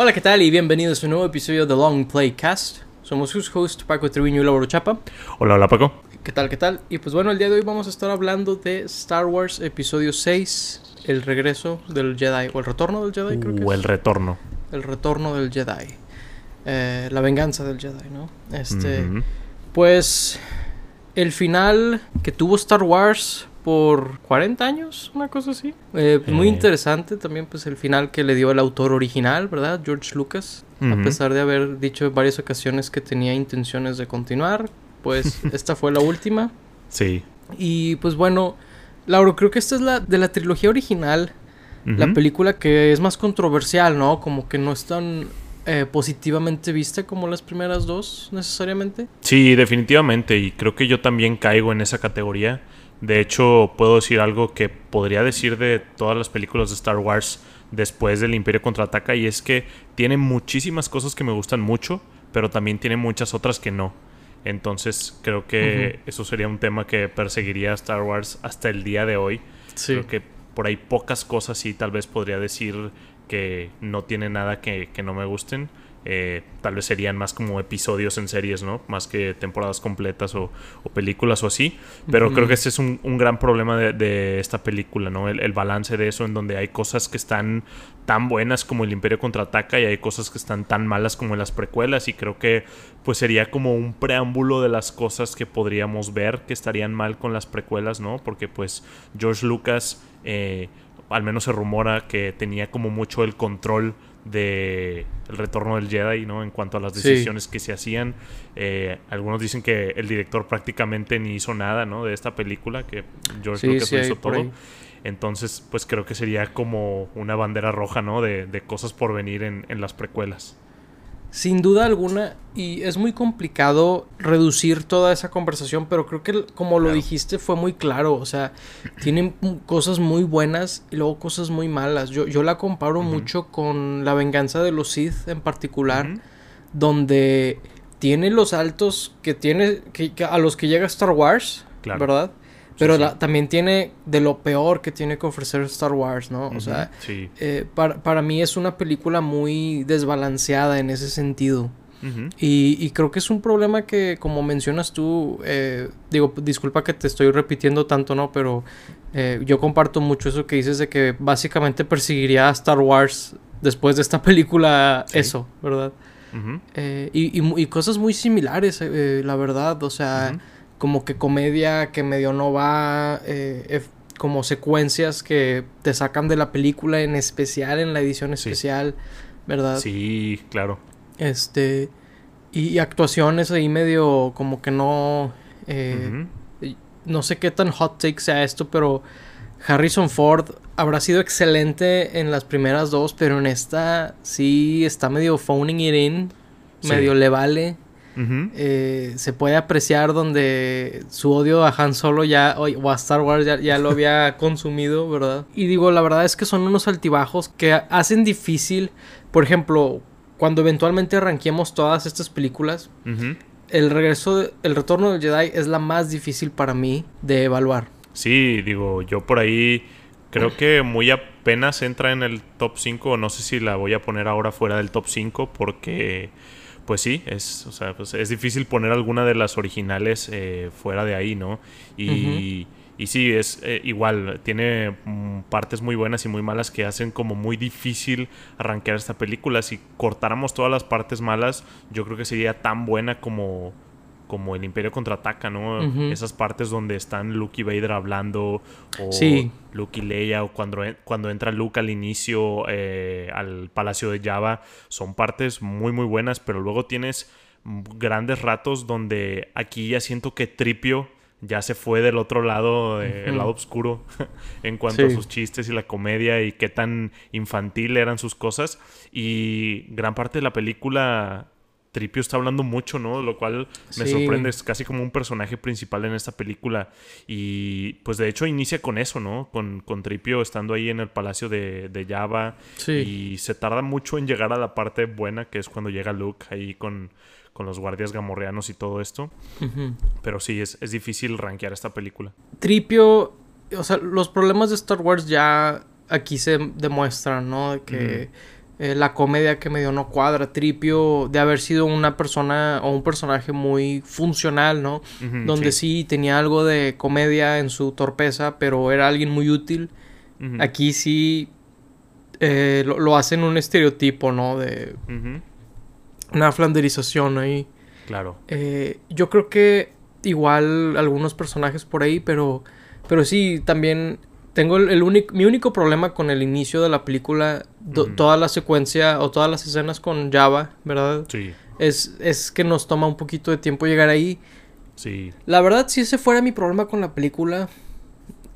Hola, ¿qué tal? Y bienvenidos a un nuevo episodio de Long Playcast. Somos sus hosts Paco Treviño y Lauro Chapa. Hola, hola Paco. ¿Qué tal, qué tal? Y pues bueno, el día de hoy vamos a estar hablando de Star Wars Episodio 6, El regreso del Jedi, o el retorno del Jedi, creo que O es. el retorno. El retorno del Jedi. Eh, la venganza del Jedi, ¿no? Este, pues el final que tuvo Star Wars por 40 años, una cosa así. Eh, muy Eh. interesante también pues el final que le dio el autor original, ¿verdad? George Lucas. A pesar de haber dicho en varias ocasiones que tenía intenciones de continuar, pues esta fue la última. Sí. Y pues bueno, Lauro, creo que esta es la de la trilogía original, la película que es más controversial, ¿no? Como que no es tan eh, positivamente vista como las primeras dos, necesariamente. Sí, definitivamente. Y creo que yo también caigo en esa categoría. De hecho, puedo decir algo que podría decir de todas las películas de Star Wars después del Imperio Contraataca. Y es que tiene muchísimas cosas que me gustan mucho, pero también tiene muchas otras que no. Entonces, creo que eso sería un tema que perseguiría a Star Wars hasta el día de hoy. Sí. Creo que por ahí pocas cosas sí tal vez podría decir que no tiene nada que, que no me gusten. Eh, tal vez serían más como episodios en series, ¿no? Más que temporadas completas o, o películas o así. Pero creo que ese es un, un gran problema de, de esta película, ¿no? El, el balance de eso en donde hay cosas que están tan buenas como el Imperio Contraataca y hay cosas que están tan malas como en las precuelas y creo que pues sería como un preámbulo de las cosas que podríamos ver que estarían mal con las precuelas, ¿no? Porque pues George Lucas, eh, al menos se rumora que tenía como mucho el control de el retorno del Jedi, ¿no? En cuanto a las Sí. decisiones que se hacían. Eh, algunos dicen que el director prácticamente ni hizo nada, ¿no? De esta película, que George Sí, Lucas sí, lo hizo todo. ahí. Entonces, pues creo que sería como una bandera roja, ¿no? De, de cosas por venir en, en las precuelas. Sin duda alguna, y es muy complicado reducir toda esa conversación, pero creo que como lo Claro. dijiste fue muy claro, o sea, tienen cosas muy buenas y luego cosas muy malas. Yo, yo la comparo mucho con La venganza de los Sith en particular, donde tiene los altos que tiene, que, que a los que llega Star Wars, Claro. ¿verdad? Pero sí. la- también tiene de lo peor que tiene que ofrecer Star Wars, ¿no? O sea, Sí. eh, para, para mí es una película muy desbalanceada en ese sentido. Y, y creo que es un problema que, como mencionas tú, eh, digo, disculpa que te estoy repitiendo tanto, ¿no? Pero eh, yo comparto mucho eso que dices de que básicamente perseguiría a Star Wars después de esta película, eso, ¿verdad? Eh, y, y cosas muy similares, eh, la verdad, o sea. Como que comedia que medio no va, eh, como secuencias que te sacan de la película, en especial en la edición Sí. especial, ¿verdad? Sí, claro. Este. Y, y actuaciones ahí medio como que no. eh. No sé qué tan hot take sea esto, pero Harrison Ford habrá sido excelente en las primeras dos, pero en esta sí está medio phoning it in. Sí. Medio le vale. Eh, se puede apreciar donde su odio a Han Solo ya o, a Star Wars ya, ya lo había consumido, ¿verdad? Y digo, la verdad es que son unos altibajos que hacen difícil, por ejemplo, cuando eventualmente arranquemos todas estas películas, el regreso, de- el retorno del Jedi es la más difícil para mí de evaluar. Sí, digo, yo por ahí creo que muy apenas entra en el top 5, no sé si la voy a poner ahora fuera del top 5 porque pues sí, es, o sea, pues es difícil poner alguna de las originales eh, fuera de ahí, ¿no? Y, y sí, es eh, igual, tiene mm, partes muy buenas y muy malas que hacen como muy difícil arranquear esta película. Si cortáramos todas las partes malas, yo creo que sería tan buena como, como el Imperio contraataca, ¿no? Esas partes donde están Luke y Vader hablando, o Sí. Luke y Leia, o cuando, cuando entra Luke al inicio eh, al Palacio de Java, son partes muy, muy buenas, pero luego tienes grandes ratos donde aquí ya siento que Tripio ya se fue del otro lado, eh, el Ujú. lado oscuro, en cuanto a sus chistes y la comedia y qué tan infantil eran sus cosas. Y gran parte de la película Tripio está hablando mucho, ¿no? Lo cual me Sí. sorprende, es casi como un personaje principal en esta película. Y pues de hecho inicia con eso, ¿no? Con, con Tripio estando ahí en el palacio de, de Java. Sí. Y se tarda mucho en llegar a la parte buena, que es cuando llega Luke ahí con, con los guardias gamorreanos y todo esto. Pero sí, es, es difícil rankear esta película. Tripio, o sea, los problemas de Star Wars ya aquí se demuestran, ¿no? Que eh, la comedia que medio no cuadra. Tripio de haber sido una persona o un personaje muy funcional, ¿no? Donde sí. tenía algo de comedia en su torpeza, pero era alguien muy útil. Aquí sí eh, lo, lo hacen un estereotipo, ¿no? De una flanderización ahí. Claro. Eh, yo creo que igual algunos personajes por ahí, pero, pero sí, también tengo el, el único, mi único problema con el inicio de la película, do- toda la secuencia o todas las escenas con Java, ¿verdad? Sí, Es, es que nos toma un poquito de tiempo llegar ahí. sí, La verdad, si ese fuera mi problema con la película,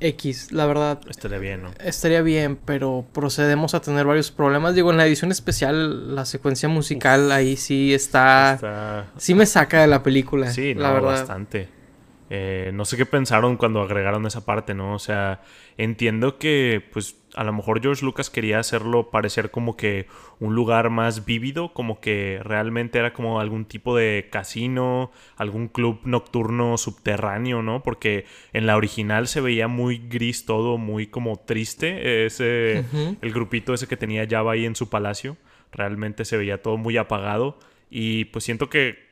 X, la verdad, estaría bien, ¿no? estaría bien, pero procedemos a tener varios problemas. Digo, en la edición especial, la secuencia musical ahí sí está... Está... Sí me saca de la película, Sí, la no, verdad. bastante. Eh, no sé qué pensaron cuando agregaron esa parte, ¿no? O sea, entiendo que, pues, a lo mejor George Lucas quería hacerlo parecer como que un lugar más vívido, como que realmente era como algún tipo de casino, algún club nocturno subterráneo, ¿no? Porque en la original se veía muy gris todo, muy como triste, ese, el grupito ese que tenía Java ahí en su palacio, realmente se veía todo muy apagado y pues siento que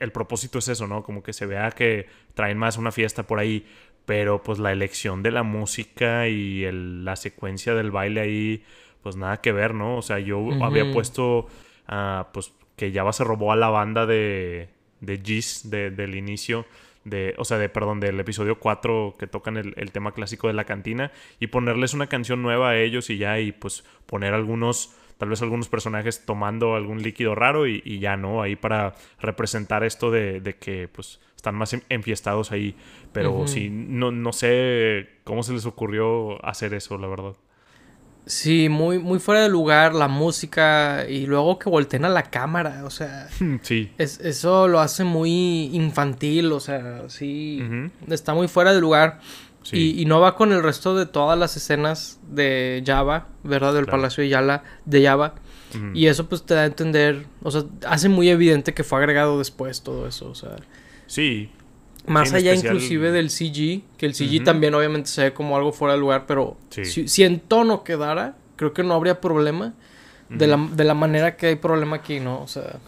el propósito es eso, ¿no? Como que se vea que traen más una fiesta por ahí, pero pues la elección de la música y el- la secuencia del baile ahí, pues nada que ver, ¿no? O sea, yo había puesto, ah, pues que Java se robó a la banda de, de Giz de- del inicio. De, o sea, de, perdón, del episodio 4 que tocan el, el tema clásico de la cantina y ponerles una canción nueva a ellos y ya, y pues poner algunos, tal vez algunos personajes tomando algún líquido raro y, y ya, ¿no? Ahí para representar esto de, de que pues están más en- enfiestados ahí. Pero Ujú. sí, no, no sé cómo se les ocurrió hacer eso, la verdad. Sí, muy, muy fuera de lugar la música y luego que volteen a la cámara, o sea, Sí. es, eso lo hace muy infantil, o sea, sí, está muy fuera de lugar Sí. y, y no va con el resto de todas las escenas de Java, ¿verdad? Del Claro. Palacio de, Yala, de Java y eso pues te da a entender, o sea, hace muy evidente que fue agregado después todo eso, o sea, Sí. más en allá especial- inclusive del CG, que el CG también obviamente se ve como algo fuera de lugar, pero Sí. si, si en tono quedara, creo que no habría problema. De, la, de la manera que hay problema aquí, ¿no? O sea,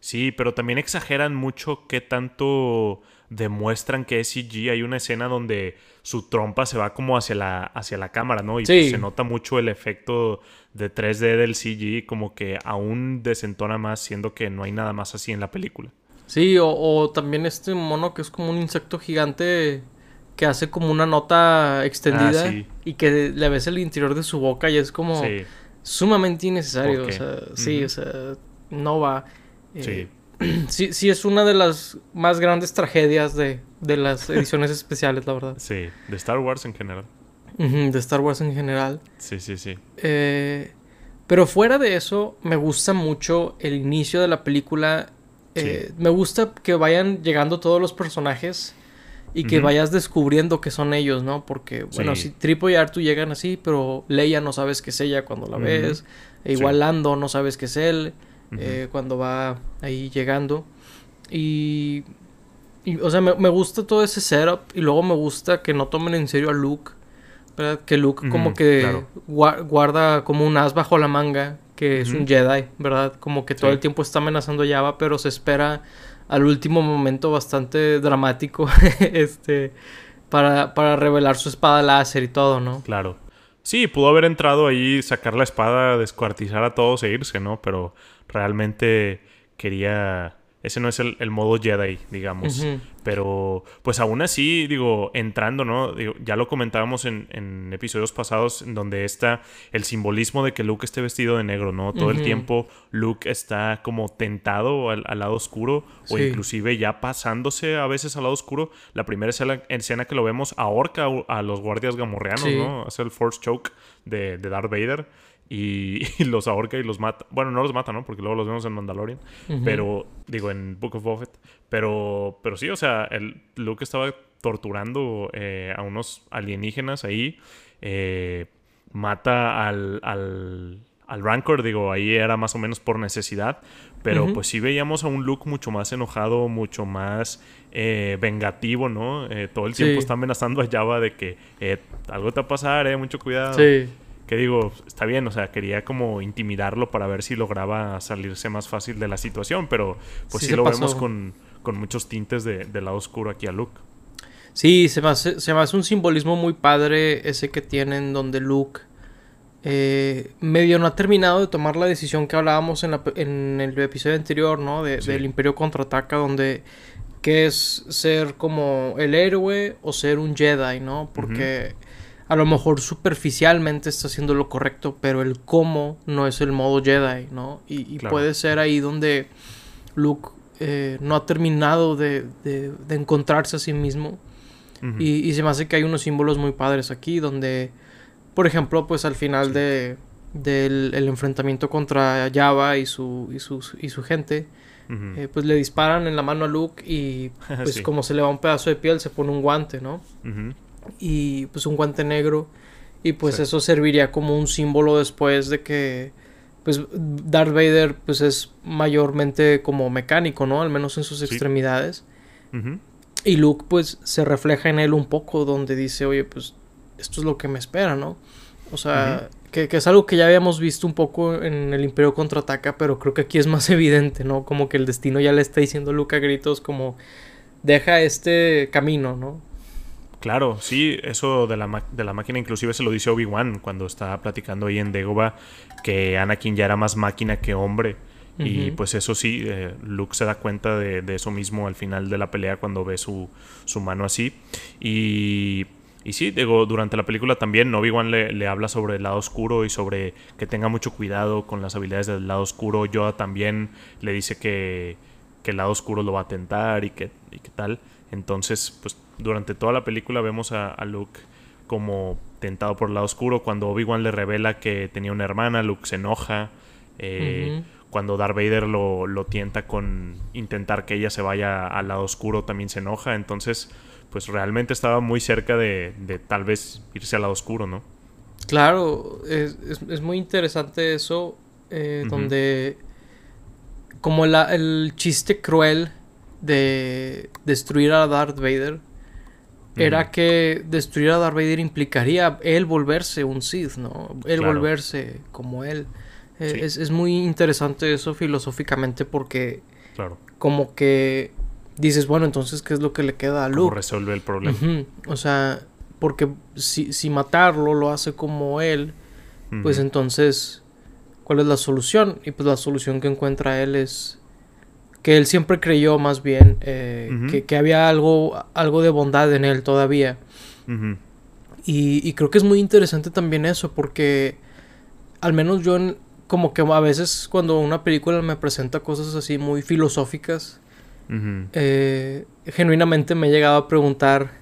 Sí, pero también exageran mucho qué tanto demuestran que es CG. Hay una escena donde su trompa se va como hacia la, hacia la cámara, ¿no? Y Sí. pues se nota mucho el efecto de 3D del CG, como que aún desentona más, siendo que no hay nada más así en la película. sí, o, o también este mono que es como un insecto gigante que hace como una nota extendida Ah, sí. y que le ves el interior de su boca y es como Sí, sumamente innecesario. ¿Por O sea, sí, o sea, no va. Eh, sí. sí, sí es una de las más grandes tragedias de, de las ediciones especiales, la verdad. Sí, de Star Wars en general. De Star Wars en general. Sí, sí, sí. Eh, pero fuera de eso, me gusta mucho el inicio de la película. Eh, Me gusta que vayan llegando todos los personajes y que vayas descubriendo que son ellos, ¿no? Porque, bueno, Sí. si Tripo y Artu llegan así, pero Leia no sabes que es ella cuando la ves. E igual Sí. Lando no sabes que es él Eh, cuando va ahí llegando. Y, y, o sea, me, me gusta todo ese setup. Y luego me gusta que no tomen en serio a Luke. ¿Verdad? Que Luke como que claro. gua- guarda como un as bajo la manga. Que es un Jedi, ¿verdad? Como que todo Sí. el tiempo está amenazando a Java, pero se espera al último momento bastante dramático. este. Para, para revelar su espada láser y todo, ¿no? Claro. Sí, pudo haber entrado ahí, sacar la espada, descuartizar a todos e irse, ¿no? Pero realmente quería... Ese no es el, el modo Jedi, digamos. Pero, pues aún así, digo, entrando, ¿no? Digo, ya lo comentábamos en, en episodios pasados, en donde está el simbolismo de que Luke esté vestido de negro, ¿no? Todo el tiempo Luke está como tentado al, al lado oscuro, o inclusive ya pasándose a veces al lado oscuro. La primera escena, escena que lo vemos ahorca a, a los guardias gamorreanos, Sí. ¿no? Hace el Force Choke de, de Darth Vader. Y, y los ahorca y los mata. Bueno, no los mata, ¿no? Porque luego los vemos en Mandalorian. Pero, digo, en Book of Boba Fett. Pero, pero sí, o sea, el Luke estaba torturando eh, a unos alienígenas ahí. eh, mata al, al, al Rancor, digo, ahí era más o menos por necesidad. Pero pues sí veíamos a un Luke mucho más enojado, mucho más eh, vengativo, ¿no? Eh, todo el tiempo está amenazando a Java de que eh, algo te va a pasar, eh, mucho cuidado. Sí. Que digo, está bien, o sea, quería como intimidarlo para ver si lograba salirse más fácil de la situación, pero pues sí, lo vemos con, muchos tintes de, del lado oscuro aquí a Luke. Sí, se me, hace, se me hace un simbolismo muy padre ese que tienen donde Luke eh, medio no ha terminado de tomar la decisión que hablábamos en, la, en el episodio anterior, ¿no? De, Del Imperio Contraataca, donde que es ser como el héroe o ser un Jedi, ¿no? Porque a lo mejor superficialmente está haciendo lo correcto, pero el cómo no es el modo Jedi, ¿no? Y, puede ser ahí donde Luke eh, no ha terminado de, de, encontrarse a sí mismo. y, y se me hace que hay unos símbolos muy padres aquí, donde por ejemplo, pues al final de, del enfrentamiento contra Java y su, y su, y su gente, eh, pues le disparan en la mano a Luke y pues como se le va un pedazo de piel se pone un guante, ¿no? Y pues un guante negro y pues eso serviría como un símbolo después de que pues Darth Vader pues es mayormente como mecánico, ¿no? Al menos en sus extremidades. Y Luke pues se refleja en él un poco donde dice, oye, pues esto es lo que me espera, ¿no? O sea, que, es algo que ya habíamos visto un poco en el Imperio Contraataca, pero creo que aquí es más evidente, ¿no? Como que el destino ya le está diciendo a Luke a gritos como, deja este camino, ¿no? Claro, sí, eso de la, de la máquina inclusive se lo dice Obi-Wan cuando está platicando ahí en Dagobah que Anakin ya era más máquina que hombre. Y pues eso sí, eh, Luke se da cuenta de, de, eso mismo al final de la pelea cuando ve su, su mano así. Y y sí, digo, durante la película también Obi-Wan le, habla sobre el lado oscuro y sobre que tenga mucho cuidado con las habilidades del lado oscuro. Yoda también le dice que, el lado oscuro lo va a tentar y que, y tal. Entonces, pues durante toda la película vemos a, Luke como tentado por el lado oscuro. Cuando Obi-Wan le revela que tenía una hermana, Luke se enoja. Eh, cuando Darth Vader lo, lo tienta con intentar que ella se vaya al lado oscuro, también se enoja. Entonces, pues realmente estaba muy cerca de, tal vez irse al lado oscuro, ¿no? Claro, es, muy interesante eso, eh, donde como el chiste cruel de destruir a Darth Vader era que destruir a Darth Vader implicaría él volverse un Sith, ¿no? Él volverse como él. Eh, es, es, muy interesante eso filosóficamente porque claro. como que dices, bueno, entonces, ¿qué es lo que le queda a Luke? ¿Cómo resuelve el problema? O sea, porque si, si, matarlo lo hace como él, pues entonces, ¿cuál es la solución? Y pues la solución que encuentra él es que él siempre creyó más bien eh, que, había algo, algo de bondad en él todavía. y, y, creo que es muy interesante también eso, porque al menos yo como que a veces cuando una película me presenta cosas así muy filosóficas, eh, genuinamente me he llegado a preguntar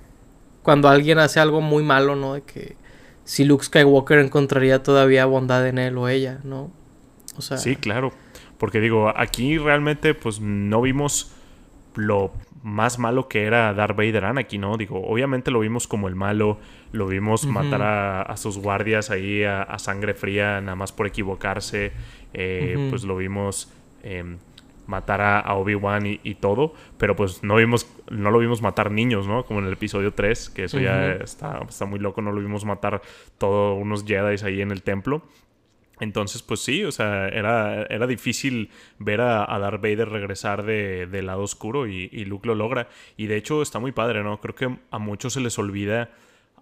cuando alguien hace algo muy malo, ¿no? De que si Luke Skywalker encontraría todavía bondad en él o ella, ¿no? O sea... Sí, claro. Porque digo, aquí realmente pues no vimos lo más malo que era Darth Vader Anakin, ¿no? Digo, obviamente lo vimos como el malo, lo vimos matar a, sus guardias ahí a, sangre fría, nada más por equivocarse, eh, pues lo vimos... Em, matar a, Obi-Wan y, todo, pero pues no vimos, no lo vimos matar niños, ¿no? Como en el episodio 3, que eso ya está, está muy loco, no lo vimos matar todos unos Jedi ahí en el templo. Entonces, pues sí, o sea, era, era difícil ver a, Darth Vader regresar de, del lado oscuro y, Luke lo logra. Y de hecho está muy padre, ¿no? Creo que a muchos se les olvida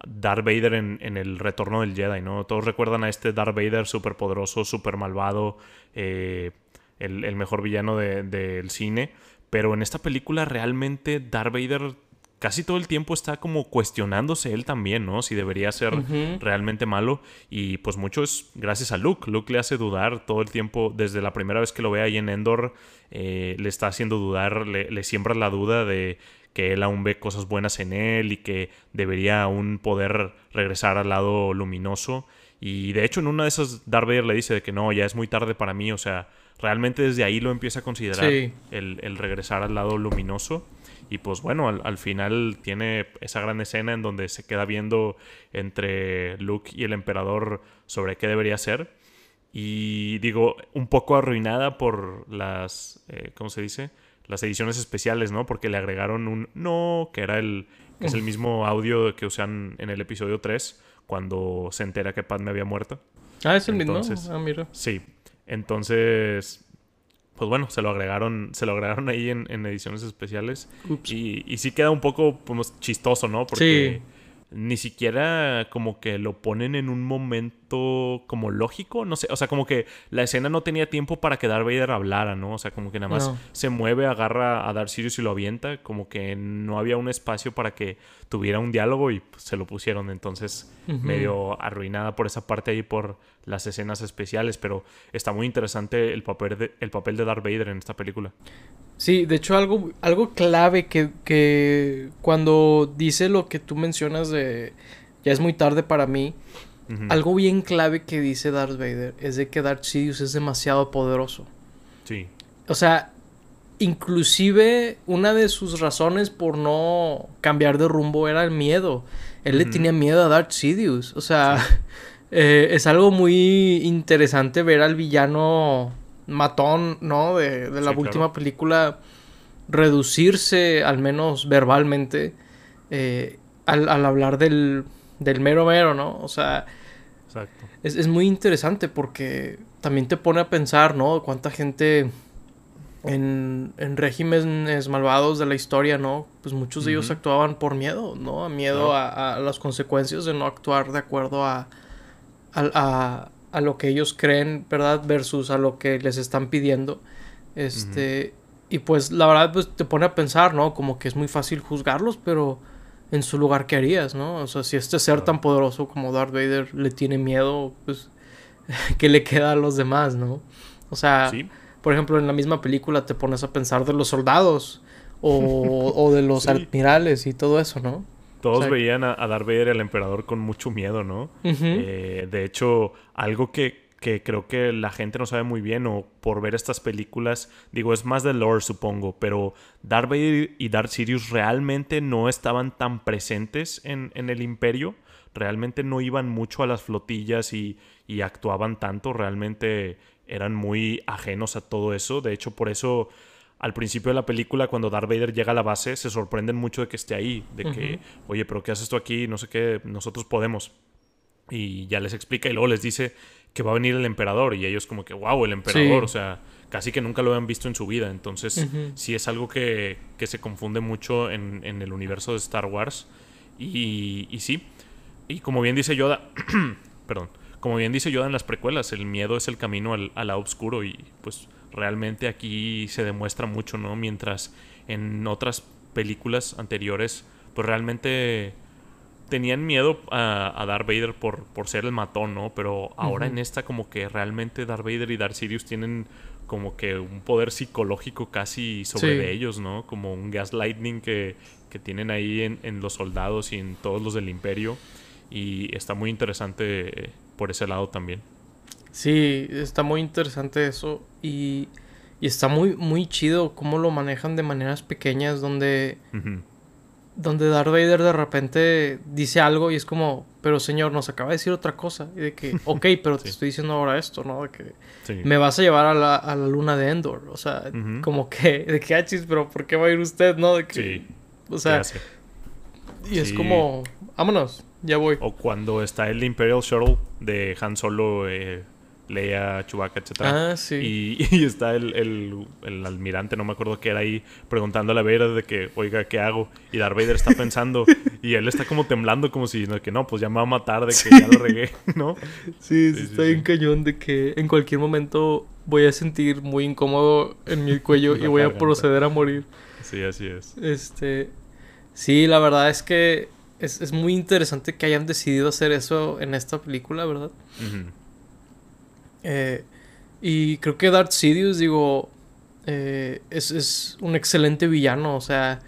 Darth Vader en, en el retorno del Jedi, ¿no? Todos recuerdan a este Darth Vader súper poderoso, súper malvado, eh, el, mejor villano del cine. Pero en esta película realmente Darth Vader casi todo el tiempo está como cuestionándose él también, ¿no? Si debería ser realmente malo. Y pues mucho es gracias a Luke. Luke le hace dudar todo el tiempo, desde la primera vez que lo ve ahí en Endor, eh, le está haciendo dudar, le, le, siembra la duda de que él aún ve cosas buenas en él y que debería aún poder regresar al lado luminoso. Y de hecho en una de esas Darth Vader le dice de que no, ya es muy tarde para mí, o sea, realmente desde ahí lo empieza a considerar el, regresar al lado luminoso. Y pues bueno, al, final tiene esa gran escena en donde se queda viendo entre Luke y el emperador sobre qué debería ser. Y digo, un poco arruinada por las, eh, ¿cómo se dice? Las ediciones especiales, ¿no? Porque le agregaron un no, que era el, es el mismo audio que usan en el episodio 3 cuando se entera que Padme había muerto. Ah, es el mismo. Ah, mira. Sí. Entonces, pues bueno, se lo agregaron, se lo agregaron ahí en, ediciones especiales. Y, y, sí queda un poco pues, chistoso, ¿no? Porque ni siquiera como que lo ponen en un momento como lógico, no sé, o sea, como que la escena no tenía tiempo para que Darth Vader hablara, ¿no? O sea, como que nada más se mueve, agarra a Darth Sirius y lo avienta, como que no había un espacio para que tuviera un diálogo y pues, se lo pusieron, entonces medio arruinada por esa parte ahí por las escenas especiales, pero está muy interesante el papel de, el papel de Darth Vader en esta película. Sí, de hecho algo, algo clave que, que cuando dice lo que tú mencionas de ya es muy tarde para mí, algo bien clave que dice Darth Vader es de que Darth Sidious es demasiado poderoso. Sí. O sea, inclusive una de sus razones por no cambiar de rumbo era el miedo. Él le tenía miedo a Darth Sidious. O sea, eh, es algo muy interesante ver al villano matón, ¿no? De, la última película, reducirse, al menos verbalmente, eh, al, hablar del, del mero mero, ¿no? O sea, Es, muy interesante porque también te pone a pensar, ¿no? Cuánta gente en, en regímenes malvados de la historia, ¿no? Pues muchos de ellos actuaban por miedo, ¿no? Miedo a, las consecuencias de no actuar de acuerdo a, a, a lo que ellos creen, ¿verdad? Versus a lo que les están pidiendo. Este, y pues la verdad pues te pone a pensar, ¿no? Como que es muy fácil juzgarlos, pero en su lugar qué harías, ¿no? O sea, si este ser tan poderoso como Darth Vader le tiene miedo, pues ¿qué le queda a los demás, ¿no? O sea, por ejemplo, en la misma película te pones a pensar de los soldados o, de los admirales y todo eso, ¿no? Todos veían a, Darth Vader, el emperador, con mucho miedo, ¿no? Eh, de hecho, algo que, creo que la gente no sabe muy bien o por ver estas películas, digo, es más de lore, supongo, pero Darth Vader y Darth Sirius realmente no estaban tan presentes en, el imperio, realmente no iban mucho a las flotillas y, y actuaban tanto, realmente eran muy ajenos a todo eso, de hecho por eso al principio de la película, cuando Darth Vader llega a la base, se sorprenden mucho de que esté ahí, de que, oye, pero ¿qué haces tú aquí? No sé qué, nosotros podemos. Y ya les explica y luego les dice que va a venir el emperador y ellos como que, wow, el emperador, o sea, casi que nunca lo habían visto en su vida. Entonces, sí es algo que, que se confunde mucho en, en, el universo de Star Wars. Y, y sí, y como bien dice Yoda, perdón, como bien dice Yoda en las precuelas, el miedo es el camino al, al lado oscuro y pues realmente aquí se demuestra mucho, ¿no? Mientras en otras películas anteriores, pues realmente tenían miedo a, a Darth Vader por, por ser el matón, ¿no? Pero ahora en esta como que realmente Darth Vader y Darth Sirius tienen como que un poder psicológico casi sobre ellos, ¿no? Como un gaslighting que, que tienen ahí en, en, los soldados y en todos los del imperio. Y está muy interesante por ese lado también. Sí, está muy interesante eso y, y, está muy, muy chido cómo lo manejan de maneras pequeñas donde, donde Darth Vader de repente dice algo y es como, pero señor, nos acaba de decir otra cosa. Y de que, ok, pero te estoy diciendo ahora esto, ¿no? De que me vas a llevar a la, a la luna de Endor. O sea, como que, de que, achis, ah, pero ¿por qué va a ir usted, no? De que, sí. O sea, y es como, vámonos, ya voy. O cuando está el Imperial Shuttle de Han Solo eh, Leia, Chewbacca, etc. Ah, sí. Y, está el, el, almirante, no me acuerdo qué era ahí, preguntándole a Vader de que, oiga, ¿qué hago? Y Darth Vader está pensando, y él está como temblando, como si, no, que no, pues ya me va a matar, de que ya lo regué, ¿no? Sí, sí, está bien cañón de que en cualquier momento voy a sentir muy incómodo en mi cuello y voy a proceder a morir. Sí, así es. Este. Sí, la verdad es que es, es muy interesante que hayan decidido hacer eso en esta película, ¿verdad? Eh, y creo que Darth Sidious, digo, eh, es, es, un excelente villano. O sea,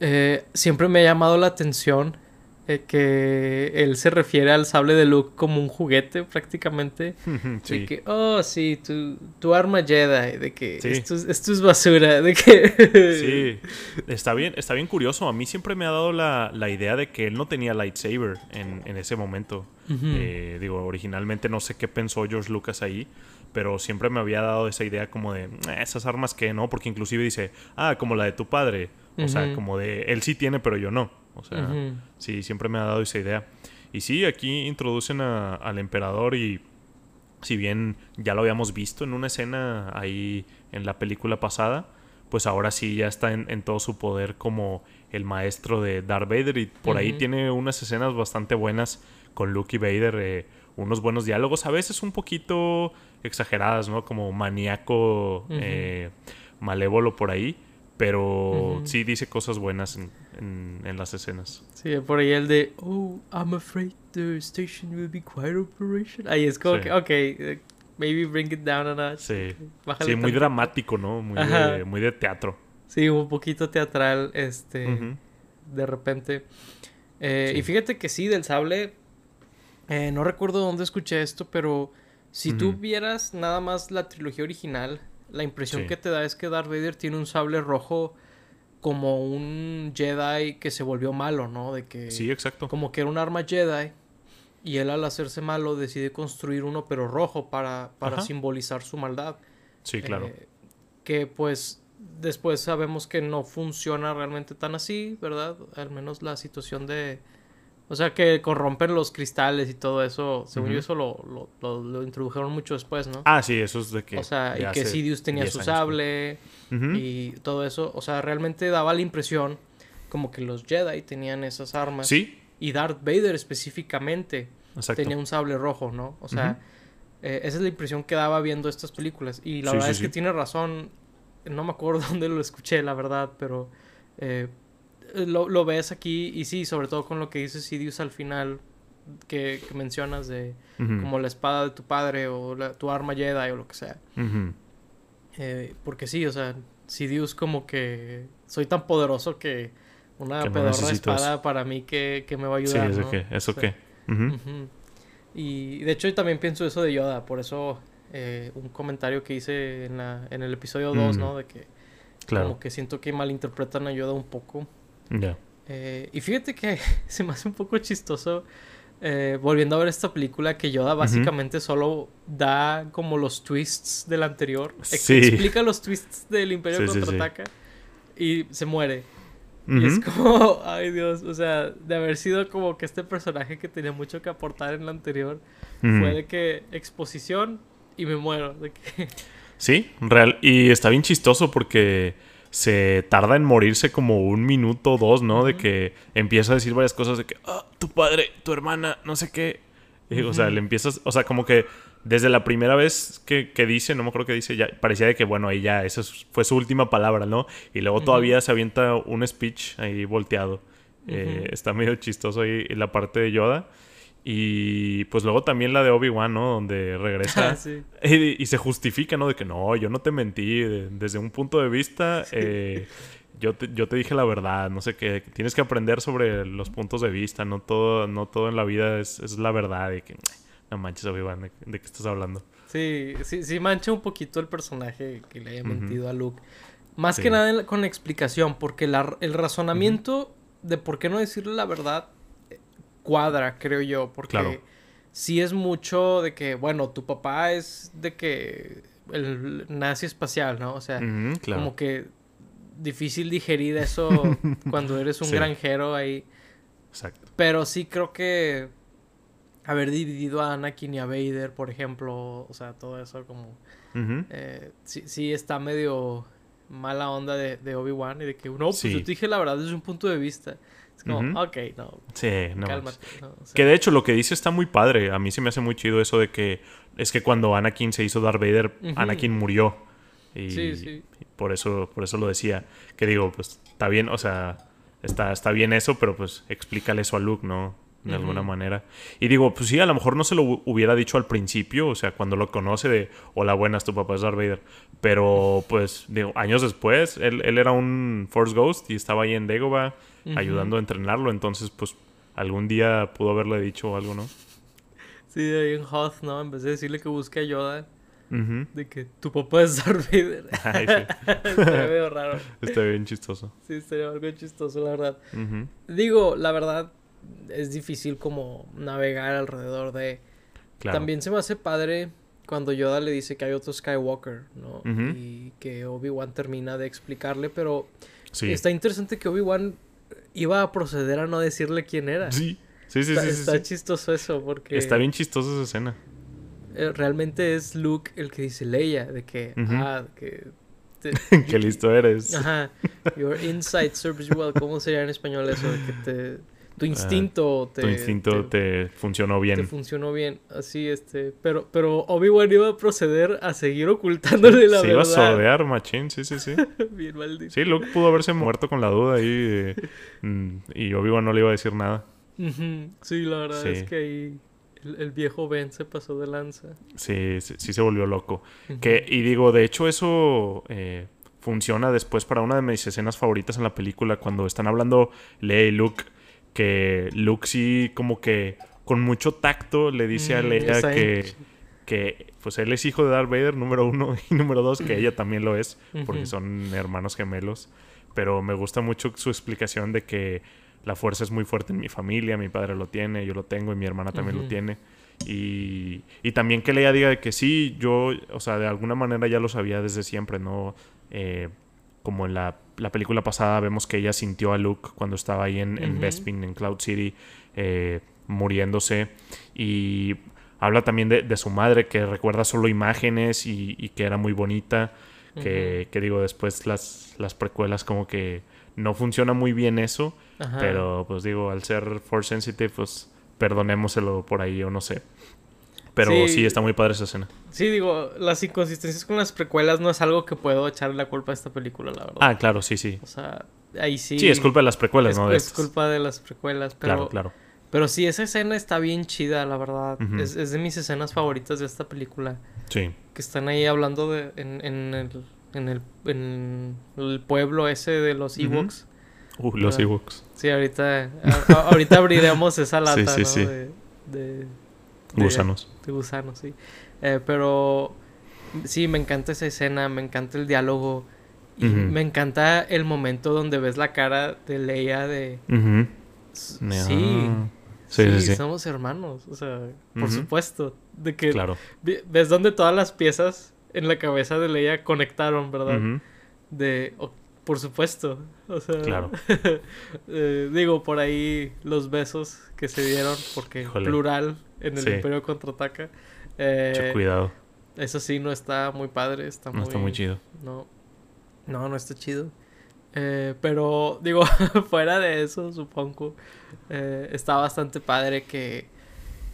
eh, siempre me ha llamado la atención que él se refiere al sable de Luke como un juguete prácticamente. De que, oh, sí, tu, tu arma Jedi, de que esto, es, basura, de que... sí, está bien, está bien curioso. A mí siempre me ha dado la, la idea de que él no tenía lightsaber en, en ese momento. Eh, digo, originalmente no sé qué pensó George Lucas ahí, pero siempre me había dado esa idea como de, esas armas que no, porque inclusive dice, ah, como la de tu padre. O sea, como de, él sí tiene, pero yo no. O sea, sí, siempre me ha dado esa idea. Y sí, aquí introducen al emperador y si bien ya lo habíamos visto en una escena ahí en la película pasada, pues ahora sí ya está en, todo su poder como el maestro de Darth Vader y por ahí tiene unas escenas bastante buenas con Luke y Vader, eh, unos buenos diálogos, a veces un poquito exageradas, ¿no? Como maníaco, eh, malévolo por ahí, pero sí dice cosas buenas en, en, las escenas. Sí, por ahí el de, oh, I'm afraid the station will be quiet operation. Ahí es como que, ok, eh, maybe bring it down a notch. Sí, sí muy dramático, ¿no? Muy de, muy de, teatro. Sí, un poquito teatral, este, de repente. Eh, y fíjate que sí, del sable, eh, no recuerdo dónde escuché esto, pero si tú vieras nada más la trilogía original, la impresión que te da es que Darth Vader tiene un sable rojo como un Jedi que se volvió malo, ¿no? De que Sí, exacto. Como que era un arma Jedi y él al hacerse malo decide construir uno pero rojo para, para simbolizar su maldad. Sí, claro. Eh, que pues después sabemos que no funciona realmente tan así, ¿verdad? Al menos la situación de... O sea, que corrompen los cristales y todo eso. Según yo, eso lo, lo, introdujeron mucho después, ¿no? Ah, sí, eso es de que... O sea, y que Sidious tenía su sable y todo eso. O sea, realmente daba la impresión como que los Jedi tenían esas armas. Sí, y Darth Vader específicamente tenía un sable rojo, ¿no? O sea, eh, esa es la impresión que daba viendo estas películas. Y la verdad es que tiene razón. No me acuerdo dónde lo escuché, la verdad, pero eh, lo, ves aquí y sí, sobre todo con lo que dice Sidious al final, que, mencionas de como la espada de tu padre o tu arma Jedi o lo que sea. Eh, porque sí, o sea, Sidious como que soy tan poderoso que una pedorra espada para mí que, me va a ayudar. Sí, ¿eso qué, eso qué. Y de hecho yo también pienso eso de Yoda, por eso eh, un comentario que hice en, la, en el episodio 2, ¿no? De que como que siento que malinterpretan a Yoda un poco. Ya. Eh, y fíjate que se me hace un poco chistoso eh, volviendo a ver esta película que Yoda básicamente solo da como los twists del anterior. Sí. Explica los twists del Imperio Contraataca y se muere. Y es como, ay Dios, o sea, de haber sido como que este personaje que tenía mucho que aportar en la anterior, fue de que exposición y me muero. De que... Sí, real. Y está bien chistoso porque se tarda en morirse como un minuto o dos, ¿no? De que empieza a decir varias cosas de que, ah, tu padre, tu hermana, no sé qué. O sea, le empiezas, o sea, como que desde la primera vez que, dice, no me acuerdo que dice, ya parecía de que, bueno, ahí ya, esa fue su última palabra, ¿no? Y luego todavía se avienta un speech ahí volteado. Eh, está medio chistoso ahí la parte de Yoda. Y pues luego también la de Obi-Wan, ¿no? Donde regresa y, se justifica, ¿no? De que no, yo no te mentí. desde un punto de vista, eh, yo, te, yo te dije la verdad. No sé qué. Tienes que aprender sobre los puntos de vista. No todo, no todo en la vida es, es la verdad. Y que no manches, Obi-Wan, ¿de, qué estás hablando? Sí, sí, sí mancha un poquito el personaje que le haya mentido a Luke. Más que nada con la explicación, porque el razonamiento de por qué no decirle la verdad cuadra, creo yo, porque sí es mucho de que, bueno, tu papá es de que el nazi espacial, ¿no? O sea, como que difícil digerir eso cuando eres un granjero ahí. Exacto. Pero sí creo que haber dividido a Anakin y a Vader, por ejemplo, o sea, todo eso como... Eh, sí, sí, está medio mala onda de, Obi-Wan y de que, no, pues yo te dije la verdad desde un punto de vista. Es como, ok, no. Sí, no. Cálmate, que de hecho lo que dice está muy padre. A mí se me hace muy chido eso de que es que cuando Anakin se hizo Darth Vader, Anakin murió. Y, sí, sí. por eso, por eso lo decía. Que digo, pues está bien, o sea, está, está bien eso, pero pues explícale eso a Luke, ¿no? De alguna manera. Y digo, pues sí, a lo mejor no se lo hubiera dicho al principio, o sea, cuando lo conoce de, hola, buenas, tu papá es Darth Vader. Pero, pues, digo, años después, él, él era un Force Ghost y estaba ahí en Dagobah ayudando a entrenarlo, entonces, pues, algún día pudo haberle dicho algo, ¿no? Sí, ahí en Hoth, ¿no? En vez de decirle que busque ayuda. De que tu papá es Darth Vader. Ay, sí. Medio raro. Está bien chistoso. Sí, estaría algo chistoso, la verdad. Digo, la verdad, es difícil como navegar alrededor de... También se me hace padre cuando Yoda le dice que hay otro Skywalker, ¿no? Y que Obi-Wan termina de explicarle, pero está interesante que Obi-Wan iba a proceder a no decirle quién era. Sí, sí, sí. Está, sí, está chistoso eso porque... Está bien chistosa esa escena. eh, realmente es Luke el que dice Leia, de que, Ujú. ah, que... te- Qué listo eres. Ajá, your insight serves you well. ¿Cómo sería en español eso? De que te, tu instinto te... Tu instinto te, funcionó te bien. funcionó bien, así este, pero pero Obi-Wan iba a proceder a seguir ocultándole la Se iba a verdad. sordear, machín, sí, sí, sí. Bien maldito. Sí, Luke pudo haberse muerto con la duda ahí mm, y Obi-Wan no le iba a decir nada. Sí, la verdad Sí. es que ahí el, el viejo Ben se pasó de lanza. Sí, sí, sí se volvió loco. Que, y digo, de hecho eso eh, funciona después para una de mis escenas favoritas en la película, cuando están hablando Leia y Luke, que Luke sí como que con mucho tacto le dice a Mm, Leia que, que pues él es hijo de Darth Vader, número uno, y número dos, que ella también lo es, porque son hermanos gemelos. Pero me gusta mucho su explicación de que la fuerza es muy fuerte en mi familia, mi padre lo tiene, yo lo tengo y mi hermana también lo tiene. Y, y también que Leia diga de que sí, yo, o sea, de alguna manera ya lo sabía desde siempre, ¿no? Eh, como en la, la película pasada vemos que ella sintió a Luke cuando estaba ahí en, en Ujú. Bespin, en Cloud City, eh, muriéndose. Y habla también de, de su madre, que recuerda solo imágenes y, y que era muy bonita. Que, que digo, después las, las precuelas como que no funciona muy bien eso. Ajá. Pero pues digo, al ser Force Sensitive, pues perdonémoselo por ahí o no sé. Pero sí, Sí. está muy padre esa escena. Sí, digo, las inconsistencias con las precuelas no es algo que puedo echarle la culpa a esta película, la verdad. Ah, claro, sí, sí. O sea, ahí sí. Sí, es culpa de las precuelas, es, ¿no? De es estas. culpa de las precuelas, pero... Claro, claro. Pero sí, esa escena está bien chida, la verdad. Es, es de mis escenas favoritas de esta película. Sí. Que están ahí hablando de, en, en, el, en, el, en el pueblo ese de los. Ewoks. Uh, los Ah. Ewoks. Sí, ahorita, a- ahorita abriremos esa lata, Sí, sí, ¿no? sí. De- Gusanos. de gusanos, sí. Eh, pero sí, me encanta esa escena, me encanta el diálogo. Y me encanta el momento donde ves la cara de Leia de... Ujú. "S- Ah. Sí, Sí, sí, sí, sí. somos hermanos, o sea, por supuesto. De que Claro. ves donde todas las piezas en la cabeza de Leia conectaron, ¿verdad? De, por supuesto, o sea, Claro. eh, digo, por ahí los besos que se dieron, porque Híjole. plural en el Sí. Imperio contraataca. Eh, Mucho cuidado. eso sí, no está muy padre, está No muy... está muy chido. No, no, no está chido. Eh, pero digo, fuera de eso, supongo, eh, está bastante padre que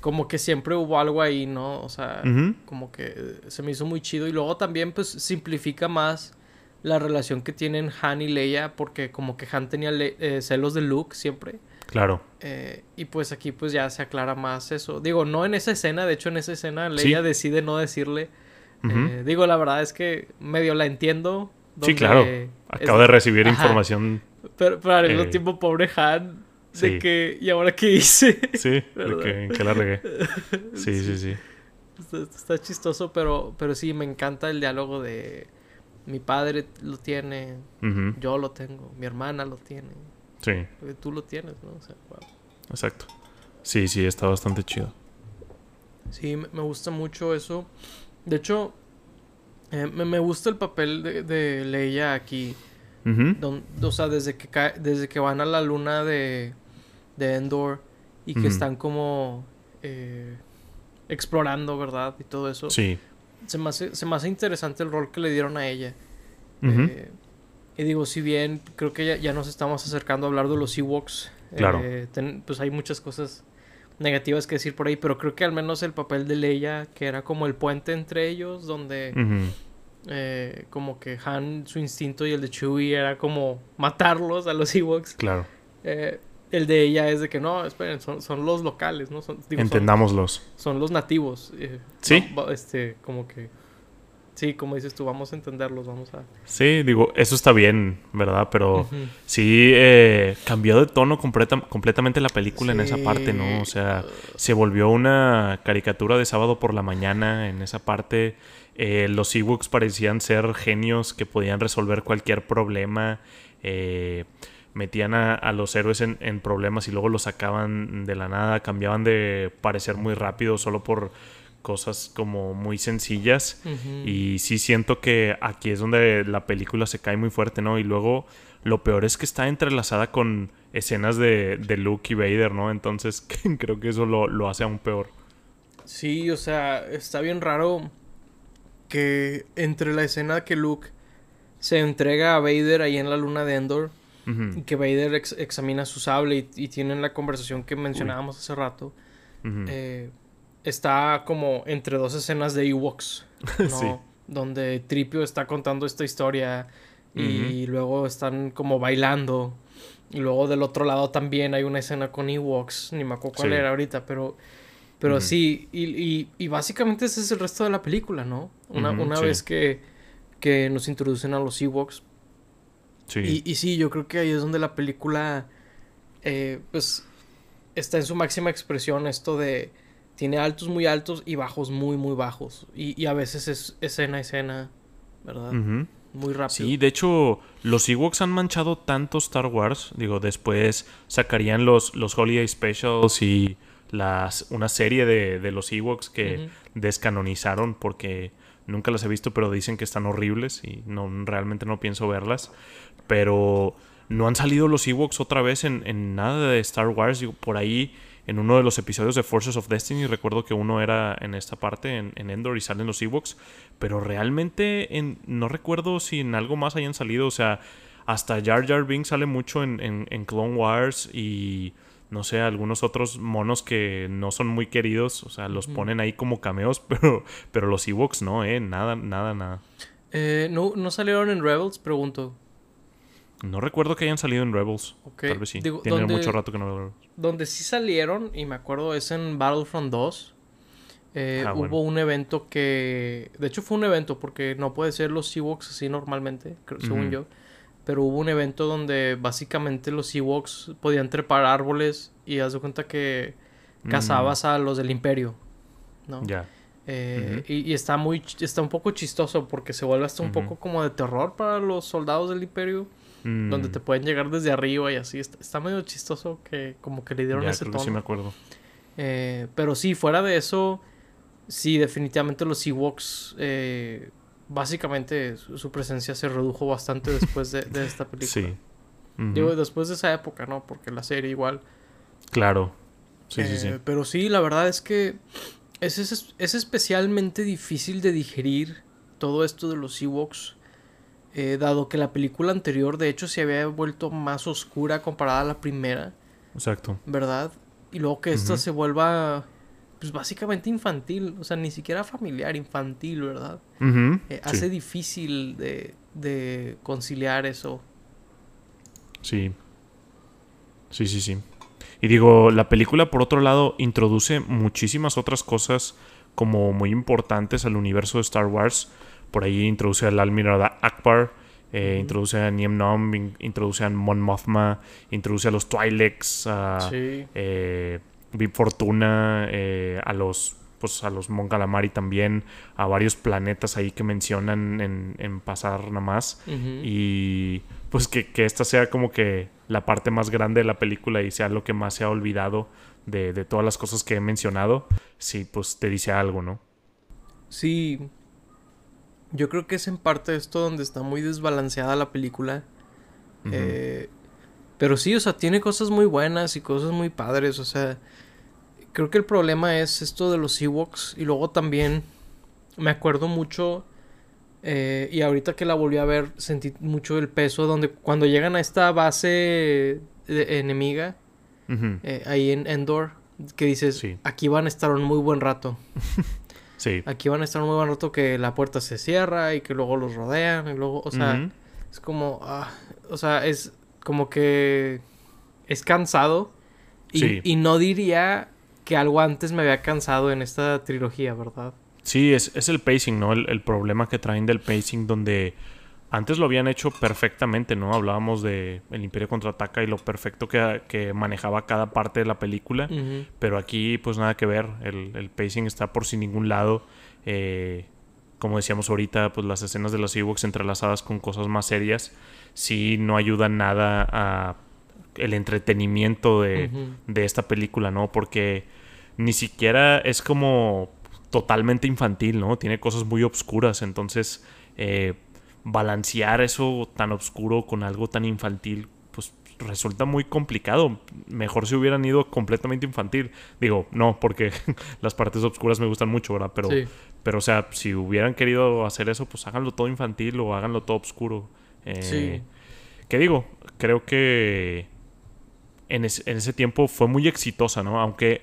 como que siempre hubo algo ahí, ¿no? O sea, como que se me hizo muy chido y luego también pues simplifica más la relación que tienen Han y Leia porque como que Han tenía le- eh, celos de Luke siempre Claro. eh, y pues aquí pues ya se aclara más eso. Digo, no en esa escena, de hecho en esa escena Sí. Leia decide no decirle. Eh, digo, la verdad es que medio la entiendo. Sí, claro. es- Acabo de recibir Ajá. información. Pero, pero al mismo eh, tiempo, pobre Han, de sí. que, ¿y ahora qué hice? Sí, de que la regué. Sí, sí, sí. está, está chistoso, pero, pero sí, me encanta el diálogo de mi padre lo tiene, yo lo tengo, mi hermana lo tiene, Sí, tú lo tienes, ¿no? O sea, wow. exacto. Sí, sí, está bastante chido. Sí, me gusta mucho eso. De hecho, eh, me, me gusta el papel de, de Leia aquí. Don- o sea, desde que, cae- desde que van a la luna de, de Endor y que están como eh, explorando, ¿verdad? Y todo eso. Sí. Se, me hace, se me hace interesante el rol que le dieron a ella. Eh, y digo, si bien creo que ya, ya nos estamos acercando a hablar de los Ewoks, Claro. eh, ten- pues hay muchas cosas negativas que decir por ahí, pero creo que al menos el papel de Leia, que era como el puente entre ellos, donde eh, como que Han, su instinto y el de Chewie era como matarlos a los Ewoks, Claro. eh, el de ella es de que no, esperen, son, son los locales, ¿no? Son, digo, Entendámoslos. son los nativos. eh, Sí. este, como que. Sí, como dices tú, vamos a entenderlos, vamos a. Sí, digo, eso está bien, ¿verdad? Pero sí eh, cambió de tono completa- completamente la película en esa parte, ¿no? O sea, se volvió una caricatura de sábado por la mañana en esa parte. Eh, los Ewoks parecían ser genios que podían resolver cualquier problema. Eh, metían a, a los héroes en, en problemas y luego los sacaban de la nada. Cambiaban de parecer muy rápido solo por cosas como muy sencillas. Y sí siento que aquí es donde la película se cae muy fuerte, ¿no? Y luego lo peor es que está entrelazada con escenas de, de Luke y Vader, ¿no? Entonces creo que eso lo, lo hace aún peor. Sí, o sea, está bien raro que entre la escena que Luke se entrega a Vader ahí en la luna de Endor y que Vader examina su sable y, tienen la conversación que mencionábamos hace rato, eh, está como entre dos escenas de Ewoks, ¿no? Donde Tripio está contando esta historia y luego están como bailando. Y luego del otro lado también hay una escena con Ewoks, ni me acuerdo cuál era ahorita, pero pero sí, y, y, básicamente ese es el resto de la película, ¿no? Una, una vez que, que, nos introducen a los Ewoks. Sí. Y, y, sí, yo creo que ahí es donde la película, eh, pues, está en su máxima expresión esto de... Tiene altos muy altos y bajos muy, muy bajos. Y, y a veces es escena a escena, ¿verdad? Muy rápido. Sí, de hecho, los Ewoks han manchado tanto Star Wars. Digo, después sacarían los, los Holiday Specials y las, una serie de, de los Ewoks que descanonizaron porque nunca las he visto, pero dicen que están horribles y no realmente no pienso verlas. Pero no han salido los Ewoks otra vez en, en nada de Star Wars. por ahí, en uno de los episodios de Forces of Destiny, recuerdo que uno era en esta parte, en, en Endor, y salen los Ewoks. Pero realmente en, no recuerdo si en algo más hayan salido. O sea, hasta Jar Jar Binks sale mucho en, en, en Clone Wars y no sé, algunos otros monos que no son muy queridos, o sea, los ponen ahí como cameos, pero, pero los Ewoks no, eh, nada, nada, nada. Eh, ¿no, ¿No salieron en Rebels? Pregunto. No recuerdo que hayan salido en Rebels. Tal vez sí. Tiene mucho rato que no veo Donde sí salieron, y me acuerdo, es en Battlefront 2. Eh, ah, hubo un evento que... De hecho fue un evento porque no puede ser los Ewoks así normalmente, según yo pero hubo un evento donde básicamente los Ewoks podían trepar árboles y haz de cuenta que cazabas a los del imperio, ¿no? Ya. Eh, y, está muy está un poco chistoso porque se vuelve hasta un poco como de terror para los soldados del imperio donde mm. te pueden llegar desde arriba y así está, medio chistoso que como que le dieron ese tono sí me acuerdo eh, pero sí fuera de eso sí definitivamente los Ewoks eh, básicamente su, presencia se redujo bastante después de, esta película. Sí. Digo, después de esa época, ¿no? Porque la serie igual. Claro. Sí, sí, sí. Eh, pero sí, la verdad es que es, es, especialmente difícil de digerir todo esto de los Ewoks. Eh, dado que la película anterior, de hecho, se había vuelto más oscura comparada a la primera. Exacto. ¿Verdad? Y luego que esta se vuelva pues básicamente infantil, o sea, ni siquiera familiar, infantil, ¿verdad? Eh, hace difícil de, de conciliar eso. Sí. Sí, sí, sí. Y digo, la película, por otro lado, introduce muchísimas otras cosas como muy importantes al universo de Star Wars. Por ahí introduce al Almirada Akbar, eh, introduce a Niem Nom, introduce a Mon Mothma, introduce a los Twi'leks, a sí. eh, Fortuna, eh, a los pues a los Mon Calamari también, a varios planetas ahí que mencionan en, pasar nada más. Y pues que, esta sea como que la parte más grande de la película y sea lo que más se ha olvidado de, de todas las cosas que he mencionado, sí, pues te dice algo, ¿no? Sí. Yo creo que es en parte esto donde está muy desbalanceada la película. eh, pero sí, o sea, tiene cosas muy buenas y cosas muy padres, o sea, creo que el problema es esto de los Ewoks y luego también me acuerdo mucho eh, y ahorita que la volví a ver sentí mucho el peso donde cuando llegan a esta base enemiga eh, ahí en Endor que dices aquí van a estar un muy buen rato sí aquí van a estar un muy buen rato que la puerta se cierra y que luego los rodean y luego o sea es como ah, o sea es como que es cansado. Y, no diría que algo antes me había cansado en esta trilogía, ¿verdad? Sí, es, es el pacing, ¿no? El, problema que traen del pacing donde antes lo habían hecho perfectamente, ¿no? Hablábamos de El Imperio Contraataca y lo perfecto que, manejaba cada parte de la película, pero aquí pues nada que ver, el, pacing está por sin ningún lado. Eh, como decíamos ahorita, pues las escenas de los Ewoks entrelazadas con cosas más serias sí no ayuda nada a el entretenimiento de, esta película, ¿no? Porque ni siquiera es como totalmente infantil, ¿no? Tiene cosas muy obscuras, entonces eh, balancear eso tan oscuro con algo tan infantil, pues resulta muy complicado. Mejor si hubieran ido completamente infantil. Digo, no, porque las partes oscuras me gustan mucho, ¿verdad? Pero, pero o sea, si hubieran querido hacer eso, pues háganlo todo infantil o háganlo todo oscuro. Eh, sí. ¿Qué digo? Creo que en, ese tiempo fue muy exitosa, ¿no? Aunque,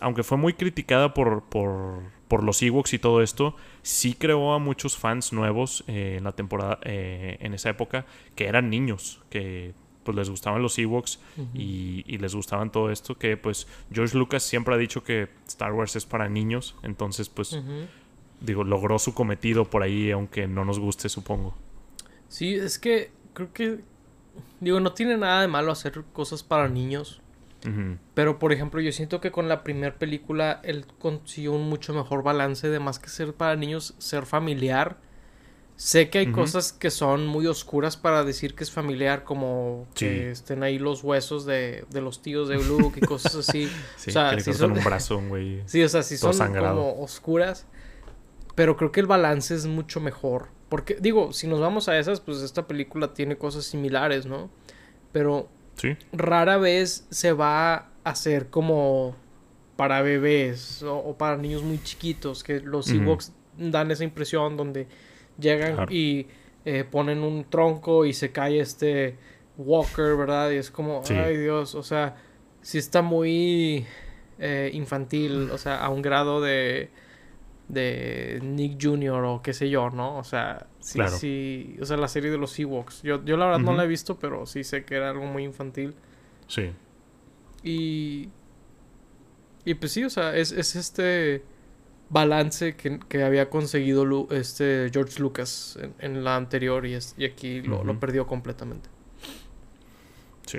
aunque fue muy criticada por, por, los Ewoks y todo esto, sí creó a muchos fans nuevos eh, en la temporada, eh, en esa época, que eran niños, que pues les gustaban los Ewoks y, les gustaban todo esto, que pues George Lucas siempre ha dicho que Star Wars es para niños, entonces pues digo, logró su cometido por ahí, aunque no nos guste, supongo. Sí, es que creo que, digo, no tiene nada de malo hacer cosas para niños, pero por ejemplo yo siento que con la primera película él consiguió un mucho mejor balance de más que ser para niños, ser familiar Sé que hay cosas que son muy oscuras para decir que es familiar, como que estén ahí los huesos de, de los tíos de Luke y cosas así. sí, o sea, si son un brazo, güey. Sí, o sea, si son como oscuras. Pero creo que el balance es mucho mejor. Porque, digo, si nos vamos a esas, pues esta película tiene cosas similares, ¿no? Pero rara vez se va a hacer como para bebés o, para niños muy chiquitos, que los Ewoks dan esa impresión donde Llegan y eh, ponen un tronco y se cae este Walker, ¿verdad? Y es como, ay Dios, o sea, sí está muy eh, infantil, o sea, a un grado de de Nick Jr. o qué sé yo, ¿no? O sea, sí, sí, o sea, la serie de los Ewoks. Yo, yo la verdad no la he visto, pero sí sé que era algo muy infantil. Sí. Y... Y pues sí, o sea, es, es este balance que, había conseguido este George Lucas en, la anterior y, y aquí lo, perdió completamente. Sí.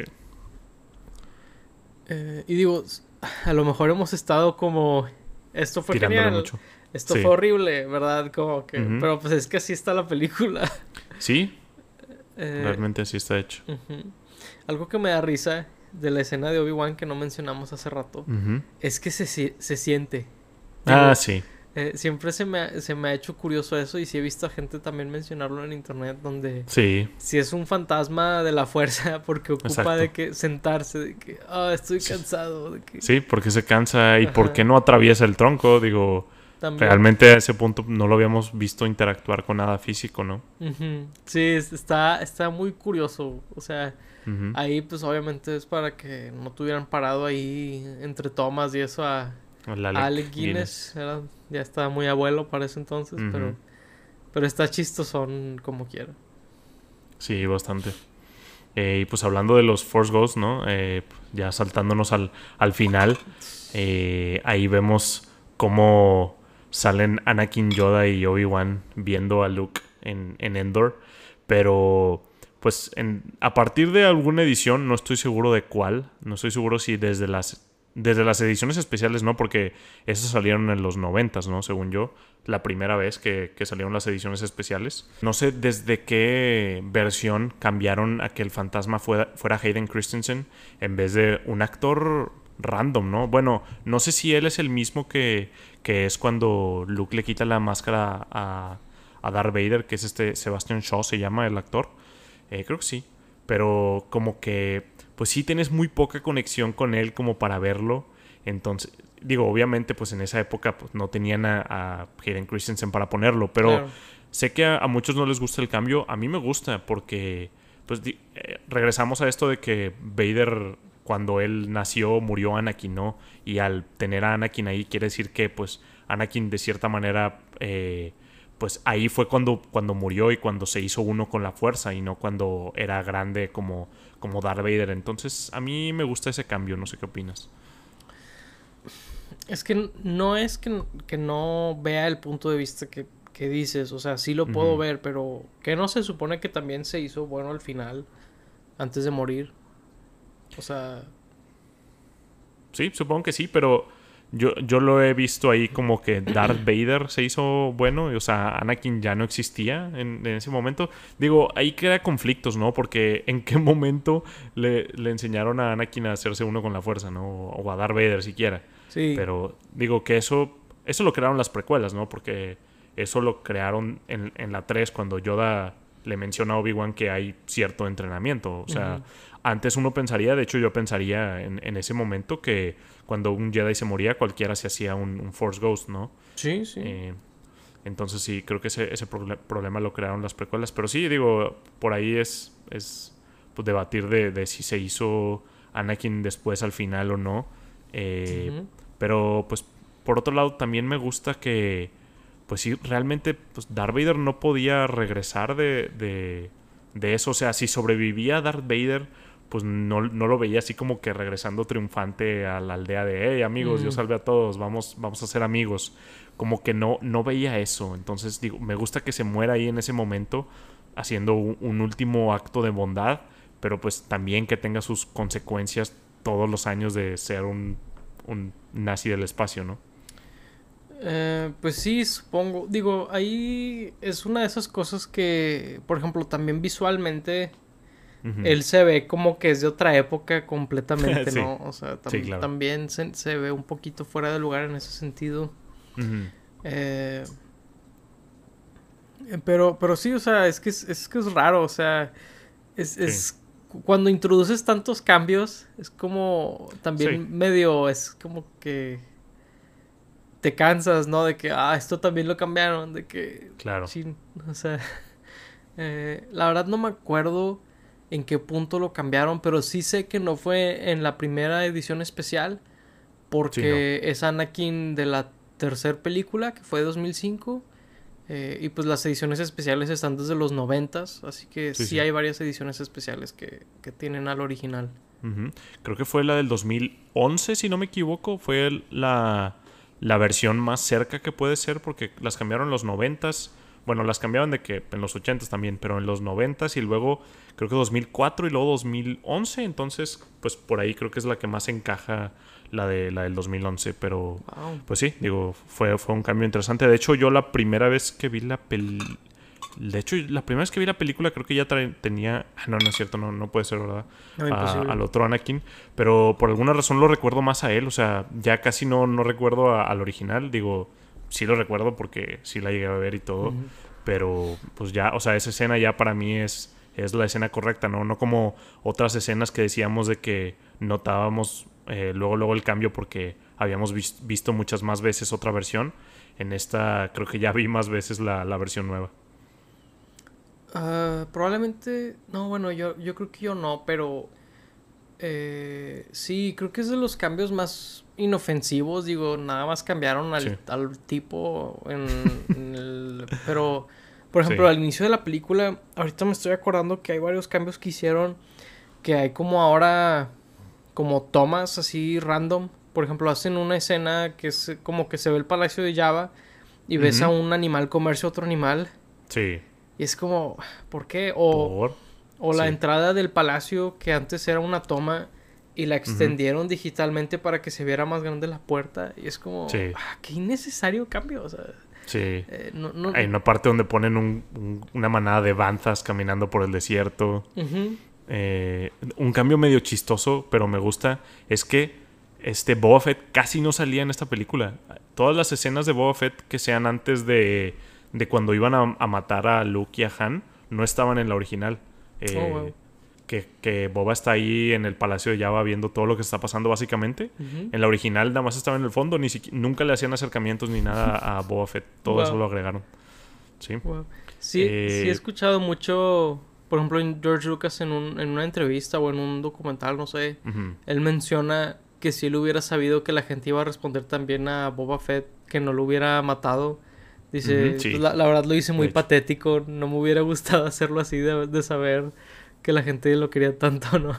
Eh, y digo, a lo mejor hemos estado como... Esto fue genial. Esto fue horrible, ¿verdad? Como que... Pero pues es que así está la película. Sí. Eh, Realmente así está hecho. Algo que me da risa de la escena de Obi-Wan que no mencionamos hace rato es que se, se siente ah, sí. Eh, siempre se me, ha, se me ha hecho curioso eso y sí he visto a gente también mencionarlo en internet donde sí. si es un fantasma de la fuerza porque ocupa de que sentarse, de que ah, estoy cansado. De que... Sí, porque se cansa y por qué no atraviesa el tronco, digo, realmente a ese punto no lo habíamos visto interactuar con nada físico, ¿no? Sí, está, está muy curioso, o sea, ahí pues obviamente es para que no tuvieran parado ahí entre tomas y eso a Alec, Guinness, ya estaba muy abuelo para ese entonces, pero, pero está chistosón como quiera. Sí, bastante. Eh, y pues hablando de los Force Ghosts, ¿no? Eh, ya saltándonos al, al final, eh, ahí vemos cómo salen Anakin, Yoda y Obi-Wan viendo a Luke en, en Endor. Pero, pues, en, a partir de alguna edición, no estoy seguro de cuál, no estoy seguro si desde las desde las ediciones especiales, ¿no? Porque esas salieron en los noventas, ¿no? Según yo, la primera vez que, salieron las ediciones especiales. No sé desde qué versión cambiaron a que el fantasma fuera, fuera Hayden Christensen en vez de un actor random, ¿no? Bueno, no sé si él es el mismo que, que es cuando Luke le quita la máscara a, a Darth Vader, que es este Sebastian Shaw, se llama el actor. Eh, creo que sí. Pero como que pues sí tienes muy poca conexión con él como para verlo. Entonces, digo, obviamente, pues en esa época pues, no tenían a, a Hayden Christensen para ponerlo, pero sé que a, muchos no les gusta el cambio. A mí me gusta porque, pues, eh, regresamos a esto de que Vader, cuando él nació, murió Anakin, ¿no? Y al tener a Anakin ahí, quiere decir que, pues, Anakin de cierta manera eh, pues ahí fue cuando, cuando murió y cuando se hizo uno con la fuerza y no cuando era grande como, como Darth Vader. Entonces, a mí me gusta ese cambio, no sé qué opinas. Es que no es que, no vea el punto de vista que, dices, o sea, sí lo puedo ver, pero que no se supone que también se hizo bueno al final, antes de morir. O sea... Sí, supongo que sí, pero yo, yo lo he visto ahí como que Darth Vader se hizo bueno, o sea, Anakin ya no existía en, ese momento. Digo, ahí crea conflictos, ¿no? Porque en qué momento le, enseñaron a Anakin a hacerse uno con la fuerza, ¿no? O a Darth Vader siquiera. Sí. Pero digo que eso, eso lo crearon las precuelas, ¿no? Porque eso lo crearon en, en la 3 cuando Yoda le menciona a Obi-Wan que hay cierto entrenamiento. O sea, antes uno pensaría, de hecho yo pensaría en, en, ese momento que cuando un Jedi se moría, cualquiera se hacía un, Force Ghost, ¿no? Sí, sí. Eh, entonces sí, creo que ese, ese problema lo crearon las precuelas. Pero sí, digo, por ahí es, es pues, debatir de, de si se hizo Anakin después al final o no. Eh, pero pues por otro lado también me gusta que pues sí, realmente pues Darth Vader no podía regresar de, de, de eso. O sea, si sobrevivía Darth Vader pues no, no, lo veía así como que regresando triunfante a la aldea de, hey amigos, yo salve a todos, vamos, vamos a ser amigos. Como que no, no veía eso. Entonces digo, me gusta que se muera ahí en ese momento haciendo un, último acto de bondad, pero pues también que tenga sus consecuencias todos los años de ser un, un nazi del espacio, ¿no? Eh, pues sí, supongo. Digo, ahí es una de esas cosas que, por ejemplo, también visualmente él se ve como que es de otra época completamente, ¿no? O sea, también se, ve un poquito fuera de lugar en ese sentido. Eh, pero, pero sí, o sea, es que es, que es raro, o sea, es, cuando introduces tantos cambios, es como también medio, es como que te cansas, ¿no? De que, ah, esto también lo cambiaron, de que... Claro. Sí, o sea, eh, la verdad no me acuerdo en qué punto lo cambiaron, pero sí sé que no fue en la primera edición especial, porque es Anakin de la tercera película, que fue de 2005, eh, y pues las ediciones especiales están desde los 90, así que sí, hay varias ediciones especiales que, que tienen al original. Creo que fue la del 2011, si no me equivoco, fue la, la versión más cerca que puede ser, porque las cambiaron los 90 bueno, las cambiaban de que en los 80 también, pero en los 90 y luego creo que 2004 y luego 2011, entonces pues por ahí creo que es la que más encaja la de la del 2011, pero pues sí, digo, fue, fue un cambio interesante. De hecho, yo la primera vez que vi la película de hecho, la primera vez que vi la película creo que ya tenía... Ah, no, no es cierto, no, no puede ser, ¿verdad? al otro Anakin. Pero por alguna razón lo recuerdo más a él. O sea, ya casi no, no recuerdo al original. Digo, sí lo recuerdo porque sí la llegué a ver y todo. Pero pues ya, o sea, esa escena ya para mí es, es la escena correcta, ¿no? No como otras escenas que decíamos de que notábamos eh, luego, luego el cambio porque habíamos visto muchas más veces otra versión. En esta creo que ya vi más veces la, versión nueva. Ah, probablemente, no, bueno, yo, yo creo que yo no, pero eh, sí, creo que es de los cambios más inofensivos. Digo, nada más cambiaron al, tipo en, el, Pero, por ejemplo, al inicio de la película, ahorita me estoy acordando que hay varios cambios que hicieron. Que hay como ahora, como tomas así random. Por ejemplo, hacen una escena que es como que se ve el palacio de Java y ves a un animal comerse a otro animal. Sí. Y es como, ¿por qué? O... O la entrada del palacio, que antes era una toma, y la extendieron digitalmente para que se viera más grande la puerta. Y es como, ah, qué innecesario cambio. O sea, sí. Eh, Hay una parte donde ponen un, una manada de banzas caminando por el desierto. Eh, un cambio medio chistoso, pero me gusta, es que este Boba Fett casi no salía en esta película. Todas las escenas de Boba Fett que sean antes de, de cuando iban a, a matar a Luke y a Han no estaban en la original. Oh, eh, que, Boba está ahí en el Palacio de Java viendo todo lo que está pasando básicamente. En la original nada más estaba en el fondo, ni nunca le hacían acercamientos ni nada a Boba Fett. Todo eso lo agregaron. Sí. Sí, he eh, escuchado mucho, por ejemplo, en George Lucas en, una entrevista o en un documental, no sé, él menciona que si él hubiera sabido que la gente iba a responder también a Boba Fett, que no lo hubiera matado, Dice, pues, la, verdad lo hice muy patético, no me hubiera gustado hacerlo así de, saber que la gente lo quería tanto, ¿no?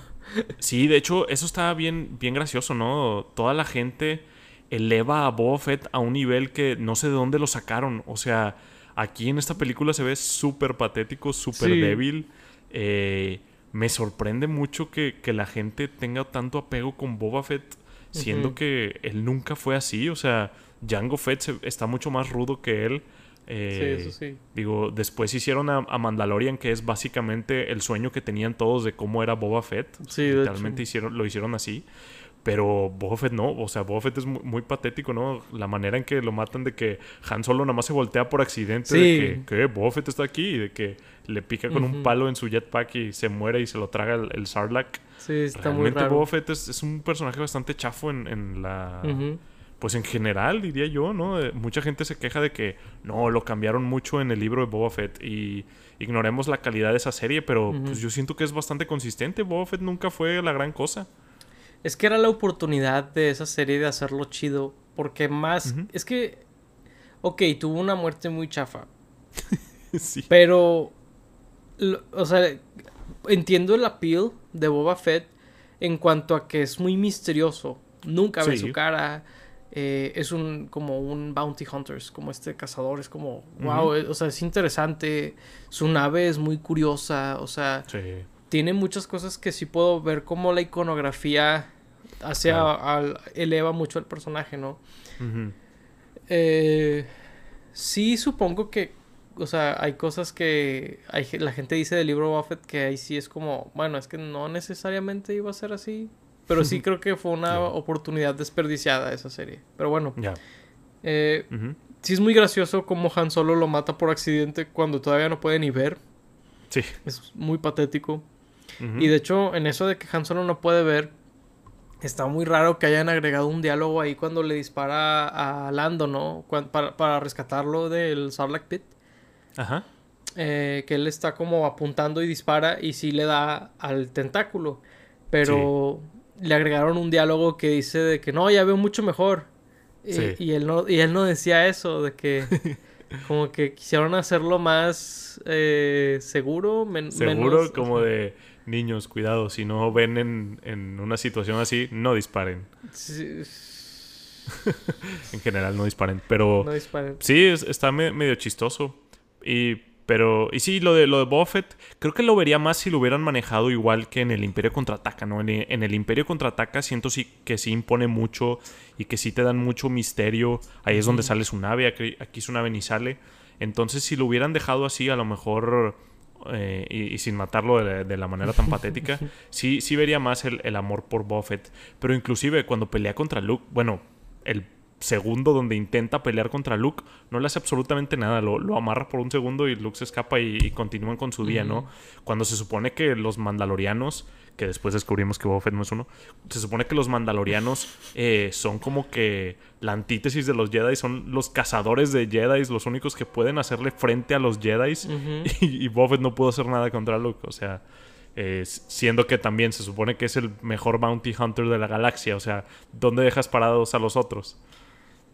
Sí, de hecho, eso está bien, bien gracioso, ¿no? Toda la gente eleva a Boba Fett a un nivel que no sé de dónde lo sacaron. O sea, aquí en esta película se ve súper patético, súper débil. Eh, me sorprende mucho que, la gente tenga tanto apego con Boba Fett, siendo que él nunca fue así. O sea, Jango Fett está mucho más rudo que él. Eh, sí, eso sí. Digo, después hicieron a, Mandalorian, que es básicamente el sueño que tenían todos de cómo era Boba Fett. Sí, Literalmente hicieron, lo hicieron así. Pero Boba Fett no, o sea, Boba Fett es muy, muy patético, ¿no? La manera en que lo matan de que Han Solo nada más se voltea por accidente, de Sí. que, que Boba Fett está aquí y de que le pica con un Ujú. palo en su jetpack y se muere y se lo traga el, el Sarlacc. Sí, está muy Realmente raro. Boba Fett es, es un personaje bastante chafo en, en la... Ujú. Pues en general, diría yo, ¿no? Eh, Mucha gente se queja de que no, lo cambiaron mucho en el libro de Boba Fett y ignoremos la calidad de esa serie, pero pues yo siento que es bastante consistente. Boba Fett nunca fue la gran cosa. Es que era la oportunidad de esa serie de hacerlo chido. Porque más. Es que. Ok, tuvo una muerte muy chafa. sí. Pero. lo- o sea, entiendo el appeal de Boba Fett en cuanto a que es muy misterioso. Nunca ve su cara. Eh, es un como un bounty hunters, como este cazador, es como, wow, eh, o sea, es interesante, su nave es muy curiosa, o sea, Sí. tiene muchas cosas que sí puedo ver como la iconografía hacia Claro. al- eleva mucho al personaje, ¿no? Eh, sí, supongo que, o sea, hay cosas que hay, la gente dice del libro Buffett que ahí sí es como, bueno, es que no necesariamente iba a ser así, pero sí creo que fue una oportunidad desperdiciada esa serie. Pero bueno, eh, sí es muy gracioso como Han Solo lo mata por accidente cuando todavía no puede ni ver, Sí. es muy patético. Y de hecho, en eso de que Han Solo no puede ver, está muy raro que hayan agregado un diálogo ahí cuando le dispara a Lando, ¿no? Para, para rescatarlo del Sarlacc Pit. Ajá. eh, que él está como apuntando y dispara y sí le da al tentáculo. Pero le agregaron un diálogo que dice de que no, ya veo mucho mejor. Y, él no, y él no decía eso, de que como que quisieron hacerlo más eh, seguro, men- Seguro menos- como de niños, cuidado, si no ven en, en una situación así, no disparen. Sí, En general no disparen. Pero no disparen. sí, es- está me- medio chistoso. Y, pero, y sí, lo de, lo de Boba Fett, creo que lo vería más si lo hubieran manejado igual que en el Imperio Contraataca, ¿no? En, el- en el Imperio Contraataca siento sí que sí impone mucho y que sí te dan mucho misterio. Ahí es donde sale su nave, aquí, aquí su nave ni sale. Entonces, si lo hubieran dejado así, a lo mejor... eh, y, y sin matarlo de, la- de la manera tan patética, sí, sí vería más el, el amor por Buffett. Pero inclusive cuando pelea contra Luke, bueno, el segundo donde intenta pelear contra Luke, no le hace absolutamente nada, lo, lo amarra por un segundo y Luke se escapa y, y continúan con su día, ¿no? Cuando se supone que los mandalorianos, que después descubrimos que Boba Fett no es uno, se supone que los mandalorianos eh, son como que la antítesis de los Jedi, son los cazadores de Jedi, los únicos que pueden hacerle frente a los Jedi y, y Boba Fett no pudo hacer nada contra Luke, o sea... eh, siendo que también se supone que es el mejor bounty hunter de la galaxia, o sea, ¿dónde dejas parados a los otros?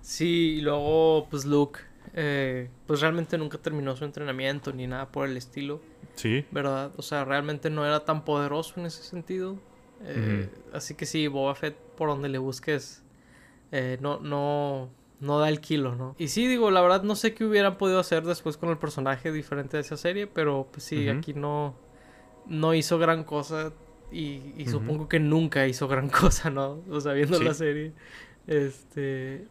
Sí, y luego, pues Luke, eh, pues realmente nunca terminó su entrenamiento ni nada por el estilo, Sí, ¿verdad? O sea, realmente no era tan poderoso en ese sentido. Eh, Así que sí, Boba Fett, por donde le busques, eh, no, no, no da el kilo, ¿no? Y sí, digo, la verdad no sé qué hubieran podido hacer después con el personaje diferente de esa serie, pero pues sí, aquí no, no hizo gran cosa y, supongo que nunca hizo gran cosa, ¿no? O sea, viendo Sí. la serie. Este...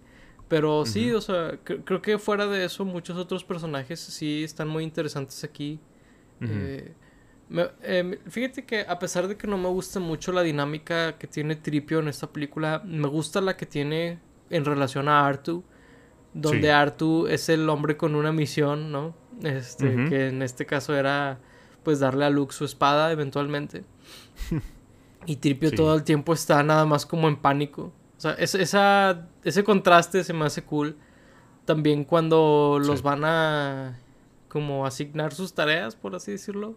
Pero sí, o sea, cre- creo que fuera de eso muchos otros personajes sí están muy interesantes aquí. Eh, me- em, fíjate que a pesar de que no me gusta mucho la dinámica que tiene Tripio en esta película, me gusta la que tiene en relación a Artu, donde Sí. Artu es el hombre con una misión, ¿no? Este, que en este caso era pues darle a Luke su espada eventualmente. y Tripio Sí. todo el tiempo está nada más como en pánico. O sea, es- esa, ese contraste se me hace cool. También cuando los Sí. van a como asignar sus tareas, por así decirlo.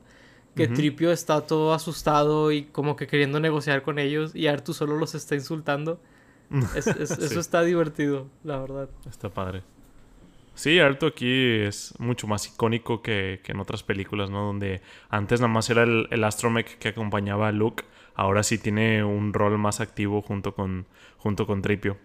Que. Tripio está todo asustado y como que queriendo negociar con ellos y Artu solo los está insultando. Es- es- Sí. Eso está divertido, la verdad. Está padre. Sí, Arto aquí es mucho más icónico que, que en otras películas, ¿no? Donde antes nada más era el, el astromech que acompañaba a Luke. Ahora sí tiene un rol más activo junto con, junto con Tripio.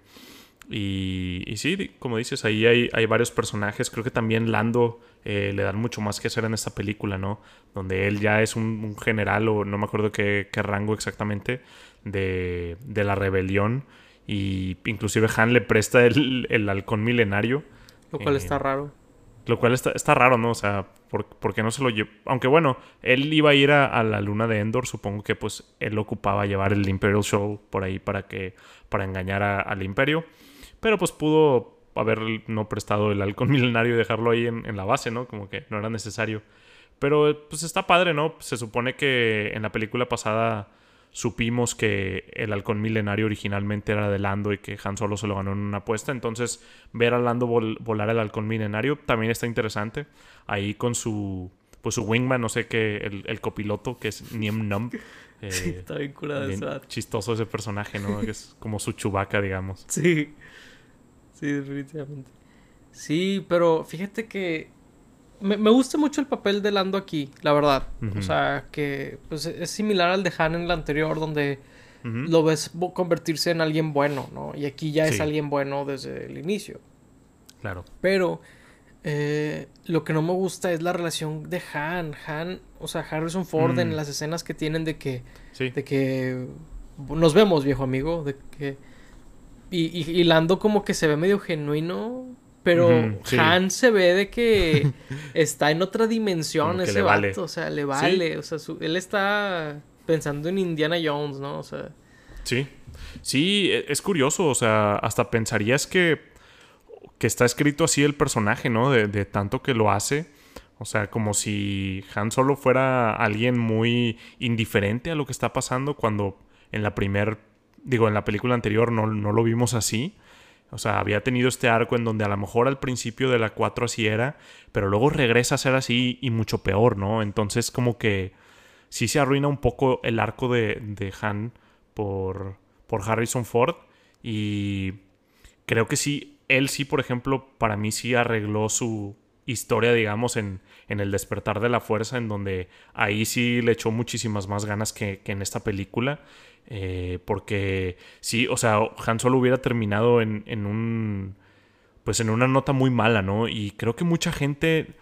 Y, y sí, como dices, ahí hay, hay varios personajes. Creo que también Lando eh, le dan mucho más que hacer en esta película, ¿no? Donde él ya es un, un general, o no me acuerdo qué, qué rango exactamente, de, de la rebelión. Y inclusive Han le presta el, el halcón milenario. Lo cual Eh, está raro. Lo cual está, está raro, ¿no? O sea, ¿por, qué no se lo llevó? Aunque bueno, él iba a ir a, la luna de Endor, supongo que pues él ocupaba llevar el Imperial Show por ahí para que para engañar al Imperio. Pero pues pudo haber no prestado el halcón milenario y dejarlo ahí en, en, la base, ¿no? Como que no era necesario. Pero pues está padre, ¿no? Se supone que en la película pasada supimos que el halcón milenario originalmente era de Lando y que Han Solo se lo ganó en una apuesta. Entonces, ver a Lando volar el halcón milenario también está interesante. Ahí con su pues su wingman, no sé qué, el, copiloto, que es Niem Num. Eh, sí, está bien curado Chistoso ese personaje, ¿no? que es como su chubaca, digamos. Sí. Sí, definitivamente. Sí, pero fíjate que me, gusta mucho el papel de Lando aquí, la verdad. O sea, que pues, es similar al de Han en el anterior, donde lo ves convertirse en alguien bueno, ¿no? Y aquí ya es alguien bueno desde el inicio. Claro. Pero eh, lo que no me gusta es la relación de Han. Han, o sea, Harrison Ford en mm. las escenas que tienen de que, de que nos vemos, viejo amigo, de que y, y, y Lando como que se ve medio genuino pero Han se ve de que está en otra dimensión ese vato. O sea, le vale. O sea, él está pensando en Indiana Jones, ¿no? O sea. Sí. Sí, e, es curioso. O sea, hasta pensarías que, que está escrito así el personaje, ¿no? De, de tanto que lo hace. O sea, como si Han solo fuera alguien muy indiferente a lo que está pasando cuando en la primer, digo, en la película anterior no, no lo vimos así. O sea, había tenido este arco en donde a lo mejor al principio de la 4 así era, pero luego regresa a ser así y mucho peor, ¿no? Entonces como que sí se arruina un poco el arco de, de Han por, por Harrison Ford y creo que sí, él sí, por ejemplo, para mí sí arregló su historia, digamos, en, en el despertar de la fuerza, en donde ahí sí le echó muchísimas más ganas que, que en esta película. Eh, porque sí, o sea, Han Solo hubiera terminado en, en, un. Pues en una nota muy mala, ¿no? Y creo que mucha gente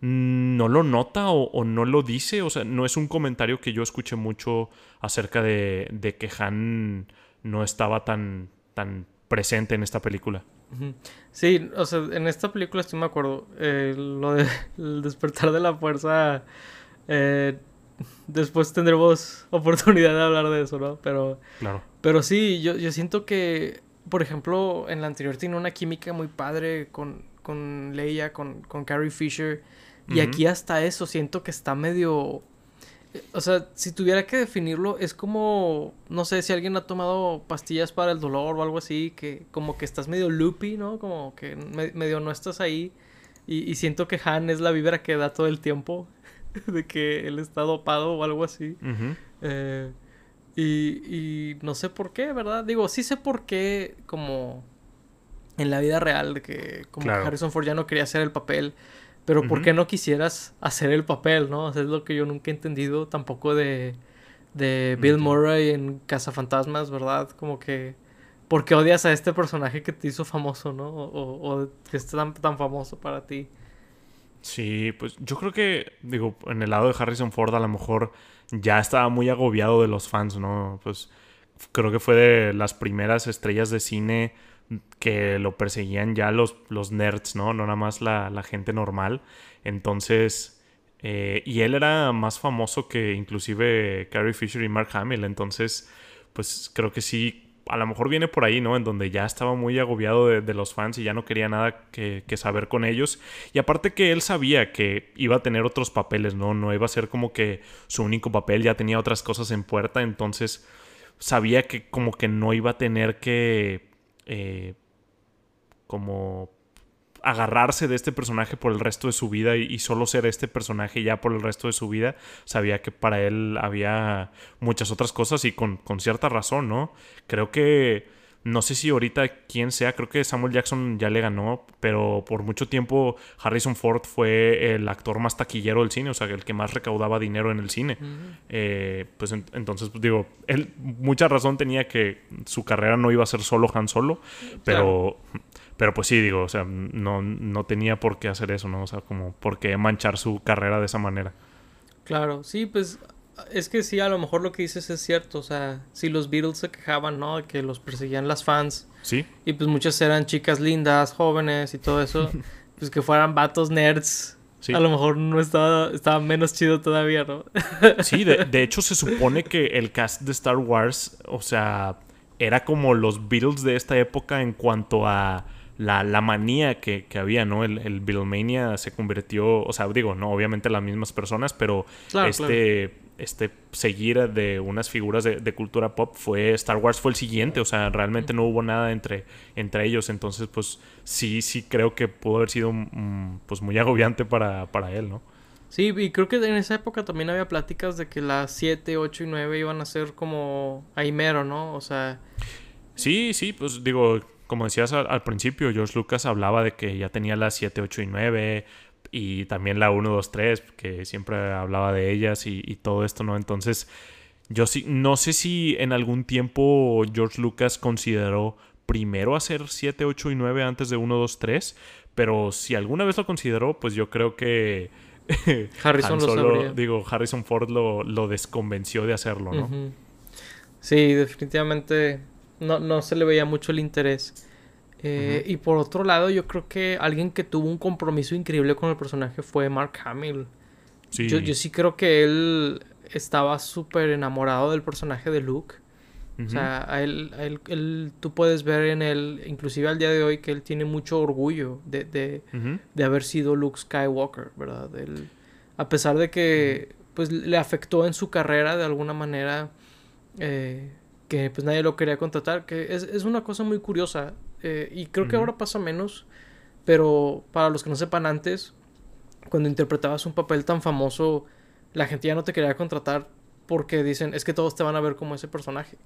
no lo nota o, no lo dice. O sea, no es un comentario que yo escuché mucho acerca de, de que Han no estaba tan, tan presente en esta película. Sí, o sea, en esta película estoy me acuerdo. Eh, lo de el despertar de la fuerza. Eh, después tendremos oportunidad de hablar de eso, ¿no? Pero, claro. pero sí, yo, yo siento que, por ejemplo, en la anterior tiene una química muy padre con, con Leia, con, con Carrie Fisher. Y aquí hasta eso siento que está medio... O sea, si tuviera que definirlo, es como, no sé, si alguien ha tomado pastillas para el dolor o algo así, que como que estás medio loopy, ¿no? Como que medio no estás ahí. Y, y siento que Han es la vibra que da todo el tiempo. de que él está dopado o algo así. Eh, y, no sé por qué, ¿verdad? Digo, sí sé por qué, como en la vida real, de que como Harrison Ford ya no quería hacer el papel, pero ¿por qué no quisieras hacer el papel, no? es lo que yo nunca he entendido tampoco de, de Bill Murray en Cazafantasmas, ¿verdad? Como que... ¿Por qué odias a este personaje que te hizo famoso, no? O, o que es tan, tan famoso para ti. Sí, pues yo creo que, digo, en el lado de Harrison Ford a lo mejor ya estaba muy agobiado de los fans, ¿no? Pues creo que fue de las primeras estrellas de cine que lo perseguían ya los, los nerds, ¿no? No nada más la, la gente normal. Entonces, eh, y él era más famoso que inclusive Carrie Fisher y Mark Hamill. Entonces, pues creo que sí a lo mejor viene por ahí, ¿no? En donde ya estaba muy agobiado de, los fans y ya no quería nada que, saber con ellos. Y aparte que él sabía que iba a tener otros papeles, ¿no? No iba a ser como que su único papel, ya tenía otras cosas en puerta, entonces sabía que como que no iba a tener que... Eh, como agarrarse de este personaje por el resto de su vida y, solo ser este personaje ya por el resto de su vida, sabía que para él había muchas otras cosas y con, cierta razón, ¿no? Creo que... No sé si ahorita quién sea, creo que Samuel Jackson ya le ganó, pero por mucho tiempo Harrison Ford fue el actor más taquillero del cine, o sea, el que más recaudaba dinero en el cine. Eh, pues entonces, pues, digo, él mucha razón tenía que su carrera no iba a ser solo Han Solo, pero... Pero pues sí, digo, o sea, no, no tenía por qué hacer eso, ¿no? O sea, como por qué manchar su carrera de esa manera. Claro, sí, pues es que sí, a lo mejor lo que dices es cierto, o sea, si los Beatles se quejaban, ¿no? Que los perseguían las fans. Sí. Y pues muchas eran chicas lindas, jóvenes y todo eso. pues que fueran vatos nerds. A lo mejor no estaba, estaba menos chido todavía, ¿no? sí, de, de hecho se supone que el cast de Star Wars, o sea, era como los Beatles de esta época en cuanto a la, la manía que, que, había, ¿no? El, el Beatlemania se convirtió, o sea, digo, no, obviamente las mismas personas, pero este, este seguir de unas figuras de, cultura pop fue, Star Wars fue el siguiente, o sea, realmente no hubo nada entre, entre ellos, entonces, pues sí, sí creo que pudo haber sido, mm, pues, muy agobiante para, para él, ¿no? Sí, y creo que en esa época también había pláticas de que las 7, 8 y 9 iban a ser como ahí mero, ¿no? O sea... Sí, sí, pues digo, como decías al, principio, George Lucas hablaba de que ya tenía las 7, 8 y 9 y también la 1, 2, 3, que siempre hablaba de ellas y, todo esto, ¿no? Entonces, yo sí, no sé si en algún tiempo George Lucas consideró primero hacer 7, 8 y 9 antes de 1, 2, 3, pero si alguna vez lo consideró, pues yo creo que Harrison lo Digo, Harrison Ford lo, lo, desconvenció de hacerlo, ¿no? Sí, definitivamente no, no se le veía mucho el interés. Eh, y por otro lado, yo creo que alguien que tuvo un compromiso increíble con el personaje fue Mark Hamill. Yo, yo sí creo que él estaba súper enamorado del personaje de Luke. O sea, a él, él, tú puedes ver en él, inclusive al día de hoy, que él tiene mucho orgullo de, de, de haber sido Luke Skywalker, ¿verdad? a pesar de que pues le afectó en su carrera de alguna manera, eh, que pues nadie lo quería contratar, que es, es una cosa muy curiosa. Eh, y creo que ahora pasa menos, pero para los que no sepan antes, cuando interpretabas un papel tan famoso, la gente ya no te quería contratar porque dicen, es que todos te van a ver como ese personaje.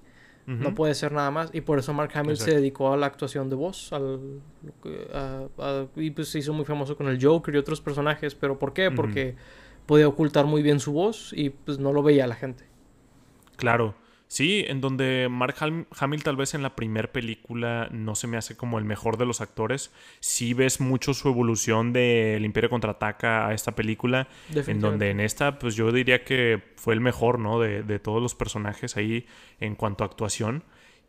No puede ser nada más. Y por eso Mark Hamill se dedicó a la actuación de voz. Al, y pues se hizo muy famoso con el Joker y otros personajes. ¿Pero por qué? Porque podía ocultar muy bien su voz y pues no lo veía la gente. Claro. Sí, en donde Mark Hamill tal vez en la primera película no se me hace como el mejor de los actores. Sí ves mucho su evolución del Imperio Contraataca a esta película. En donde en esta, pues yo diría que fue el mejor, ¿no? De, de, todos los personajes ahí en cuanto a actuación.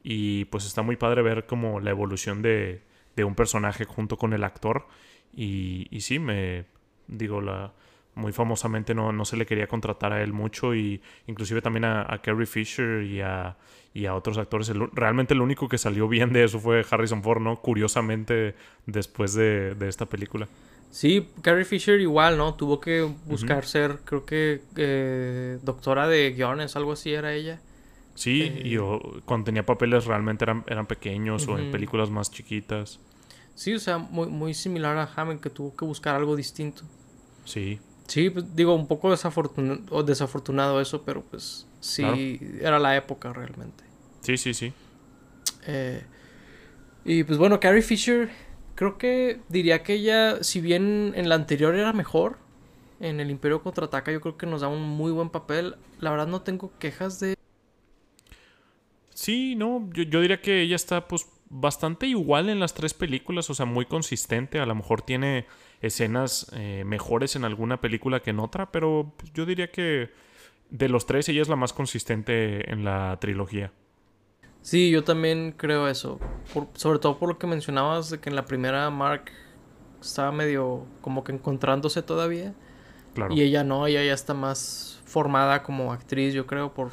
Y pues está muy padre ver como la evolución de, de un personaje junto con el actor. Y, y sí, me digo, la, muy famosamente no, no se le quería contratar a él mucho y inclusive también a, a Carrie Fisher y a, y a otros actores. realmente el único que salió bien de eso fue Harrison Ford, ¿no? Curiosamente después de, esta película. Sí, Carrie Fisher igual, ¿no? Tuvo que buscar ser, creo que, eh, doctora de guiones, algo así era ella. Sí, y eh, cuando tenía papeles realmente eran, eran pequeños o en películas más chiquitas. Sí, o sea, muy, muy similar a Hammond que tuvo que buscar algo distinto. Sí. Sí, pues, digo, un poco desafortunado, desafortunado eso, pero pues sí, era la época realmente. Sí, sí, sí. Eh, y pues bueno, Carrie Fisher, creo que diría que ella, si bien en la anterior era mejor, en el Imperio Contraataca yo creo que nos da un muy buen papel. La verdad no tengo quejas de... Sí, no, yo, yo diría que ella está pues bastante igual en las tres películas, o sea, muy consistente. A lo mejor tiene escenas eh, mejores en alguna película que en otra, pero pues, yo diría que de los tres ella es la más consistente en la trilogía. Sí, yo también creo eso. sobre todo por lo que mencionabas de que en la primera Mark estaba medio como que encontrándose todavía. Claro. Y ella no, ella ya está más formada como actriz, yo creo, por,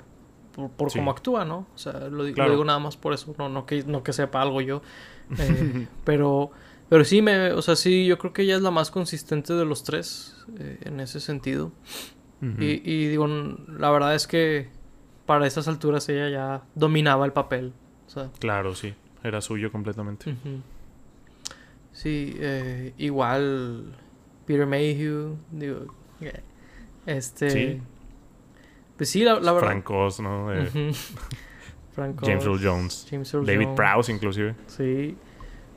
por, cómo actúa, ¿no? O sea, lo, digo nada más por eso, no, no, que, no que sepa algo yo. Eh, pero pero sí, me, o sea, sí, yo creo que ella es la más consistente de los tres eh, en ese sentido. y, y, digo, la verdad es que para esas alturas ella ya dominaba el papel. O sea, claro, sí, era suyo completamente. Sí, eh, igual Peter Mayhew, digo, este... Sí. Pues sí, la, verdad... Frank Oz, ¿no? Eh, James Earl Jones. David Prowse, inclusive. Sí.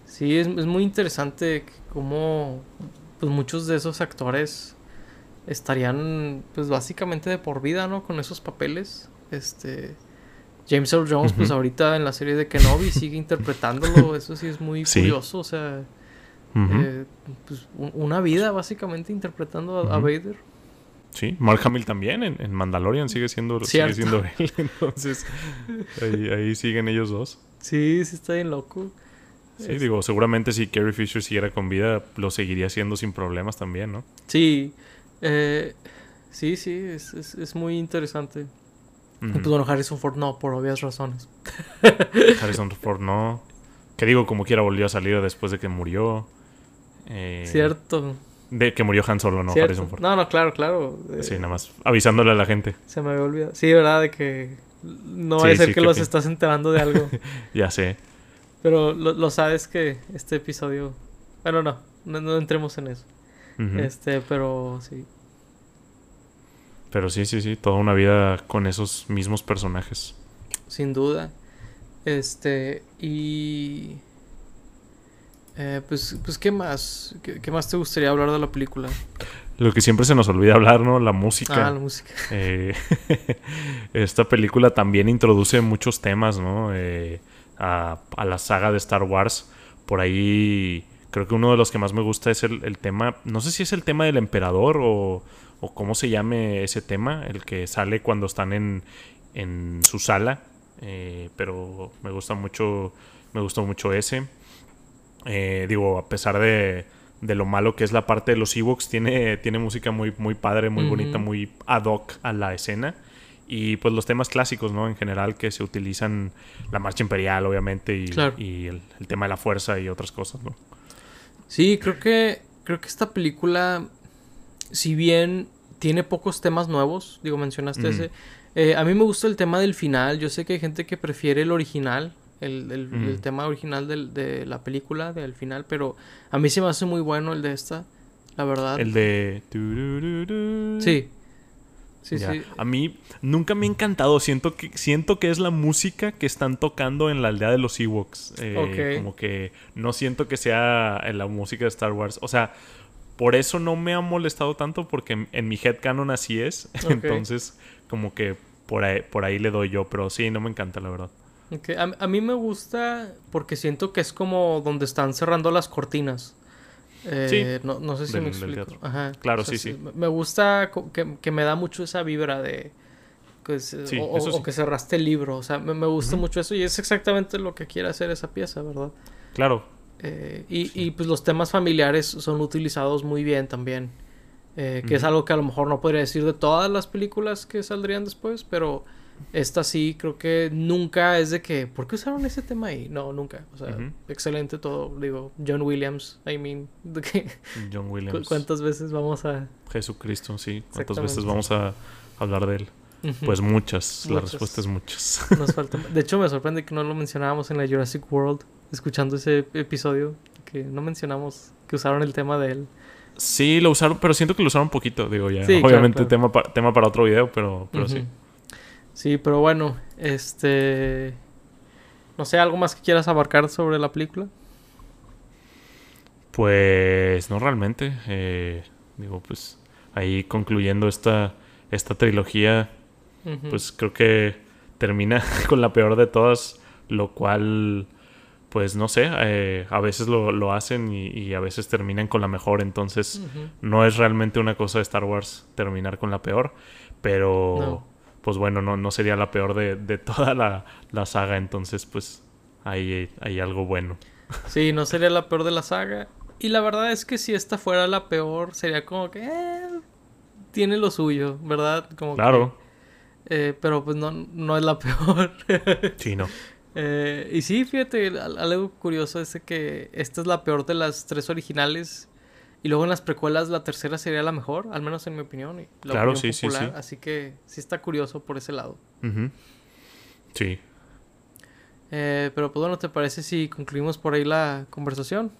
Sí, es, muy interesante cómo pues muchos de esos actores estarían pues básicamente de por vida, ¿no? Con esos papeles. Este James Earl Jones, pues ahorita en la serie de Kenobi sigue interpretándolo. Eso sí es muy curioso. O sea, eh, pues, una vida básicamente interpretando a, Vader. Sí, Mark Hamill también en, Mandalorian sigue siendo, sigue siendo él. Entonces, ahí, ahí siguen ellos dos. Sí, sí está bien loco. Sí, digo, seguramente si Carrie Fisher siguiera con vida, lo seguiría haciendo sin problemas también, ¿no? Sí, eh, sí, sí, es, es, es muy interesante. Y pues bueno, Harrison Ford no, por obvias razones. Harrison Ford no. Que digo, como quiera volvió a salir después de que murió. Eh, Cierto. De que murió Han Solo, no Harrison Ford. No, no, claro, claro. Sí, nada más avisándole a la gente. Se me había olvidado. Sí, ¿verdad? De que no va a ser que los estás enterando de algo. ya sé. Pero lo, sabes que este episodio... Bueno, no, no, entremos en eso. Este, pero sí. Pero sí, sí, sí, toda una vida con esos mismos personajes. Sin duda. Este, y... Eh, pues, pues, ¿qué más? ¿Qué, más te gustaría hablar de la película? Lo que siempre se nos olvida hablar, ¿no? La música. Ah, la música. Eh, esta película también introduce muchos temas, ¿no? Eh, a, a, la saga de Star Wars. Por ahí creo que uno de los que más me gusta es el, el tema, no sé si es el tema del emperador o o cómo se llame ese tema, el que sale cuando están en, en su sala. Eh, pero me gusta mucho, me gustó mucho ese. Eh, digo, a pesar de, de, lo malo que es la parte de los Ewoks, tiene, tiene música muy, muy padre, muy bonita, muy ad hoc a la escena. Y pues los temas clásicos, ¿no? En general que se utilizan, la marcha imperial, obviamente, y, y el, el, tema de la fuerza y otras cosas, ¿no? Sí, creo que, creo que esta película si bien tiene pocos temas nuevos, digo, mencionaste ese, eh, a mí me gusta el tema del final, yo sé que hay gente que prefiere el original, el, tema original de la película, del final, pero a mí se me hace muy bueno el de esta, la verdad. El de... Sí. Sí, sí. A mí nunca me ha encantado. Siento que, siento que es la música que están tocando en la aldea de los Ewoks. Eh, como que no siento que sea la música de Star Wars. O sea, por eso no me ha molestado tanto, porque en, mi headcanon así es. Entonces, como que por ahí, por ahí le doy yo, pero sí, no me encanta, la verdad. A, mí me gusta porque siento que es como donde están cerrando las cortinas. Eh, no, no, sé si me explico. Ajá. Claro, sí, sí, Me gusta que, me da mucho esa vibra de... o, que cerraste el libro. O sea, me, gusta mucho eso y es exactamente lo que quiere hacer esa pieza, ¿verdad? Claro, eh, y, y, pues los temas familiares son utilizados muy bien también. Eh, que es algo que a lo mejor no podría decir de todas las películas que saldrían después, pero esta sí creo que nunca es de que, ¿por qué usaron ese tema ahí? No, nunca. O sea, excelente todo. Digo, John Williams, I mean, John Williams. ¿Cuántas veces vamos a... Jesucristo, sí. ¿Cuántas veces vamos a hablar de él? Pues muchas. La respuesta es muchas. Nos falta... De hecho, me sorprende que no lo mencionábamos en la Jurassic World escuchando ese episodio que no mencionamos que usaron el tema de él. Sí, lo usaron, pero siento que lo usaron un poquito, digo ya. Obviamente Tema, tema para otro video, pero, pero sí. Sí, pero bueno, este... No sé, ¿algo más que quieras abarcar sobre la película? Pues no realmente. Eh, digo, pues ahí concluyendo esta, esta trilogía, pues creo que termina con la peor de todas, lo cual pues no sé, eh, a veces lo, hacen y, a veces terminan con la mejor, entonces no es realmente una cosa de Star Wars terminar con la peor, pero pues bueno, no, no sería la peor de, de toda la, la, saga, entonces pues hay, hay algo bueno. Sí, no sería la peor de la saga. Y la verdad es que si esta fuera la peor, sería como que eh, tiene lo suyo, ¿verdad? Como claro. Eh, pero pues no, no es la peor. sí, no. Eh, y sí, fíjate, algo curioso es que esta es la peor de las tres originales. Y luego en las precuelas la tercera sería la mejor, al menos en mi opinión. claro, sí, sí, sí. Así que sí está curioso por ese lado. Sí. Eh, pero pues bueno, ¿te parece si concluimos por ahí la conversación?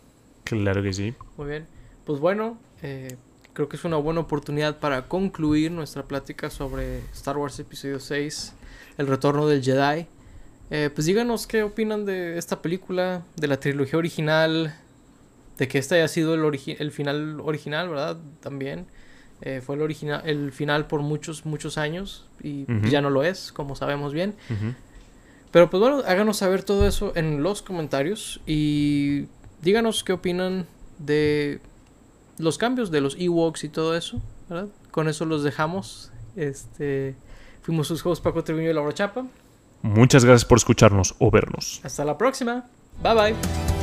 Claro que sí. Muy bien. Pues bueno, eh, creo que es una buena oportunidad para concluir nuestra plática sobre Star Wars Episodio 6, El Retorno del Jedi. Eh, pues díganos qué opinan de esta película, de la trilogía original, de que este haya sido el, el final original, ¿verdad? También. Eh, fue el, original, el final por muchos, muchos años y ya no lo es, como sabemos bien. Pero pues bueno, háganos saber todo eso en los comentarios y díganos qué opinan de los cambios de los Ewoks y todo eso, ¿verdad? Con eso los dejamos. Este, fuimos sus juegos Paco Treviño y Laura Chapa. Muchas gracias por escucharnos o vernos. Hasta la próxima. Bye bye.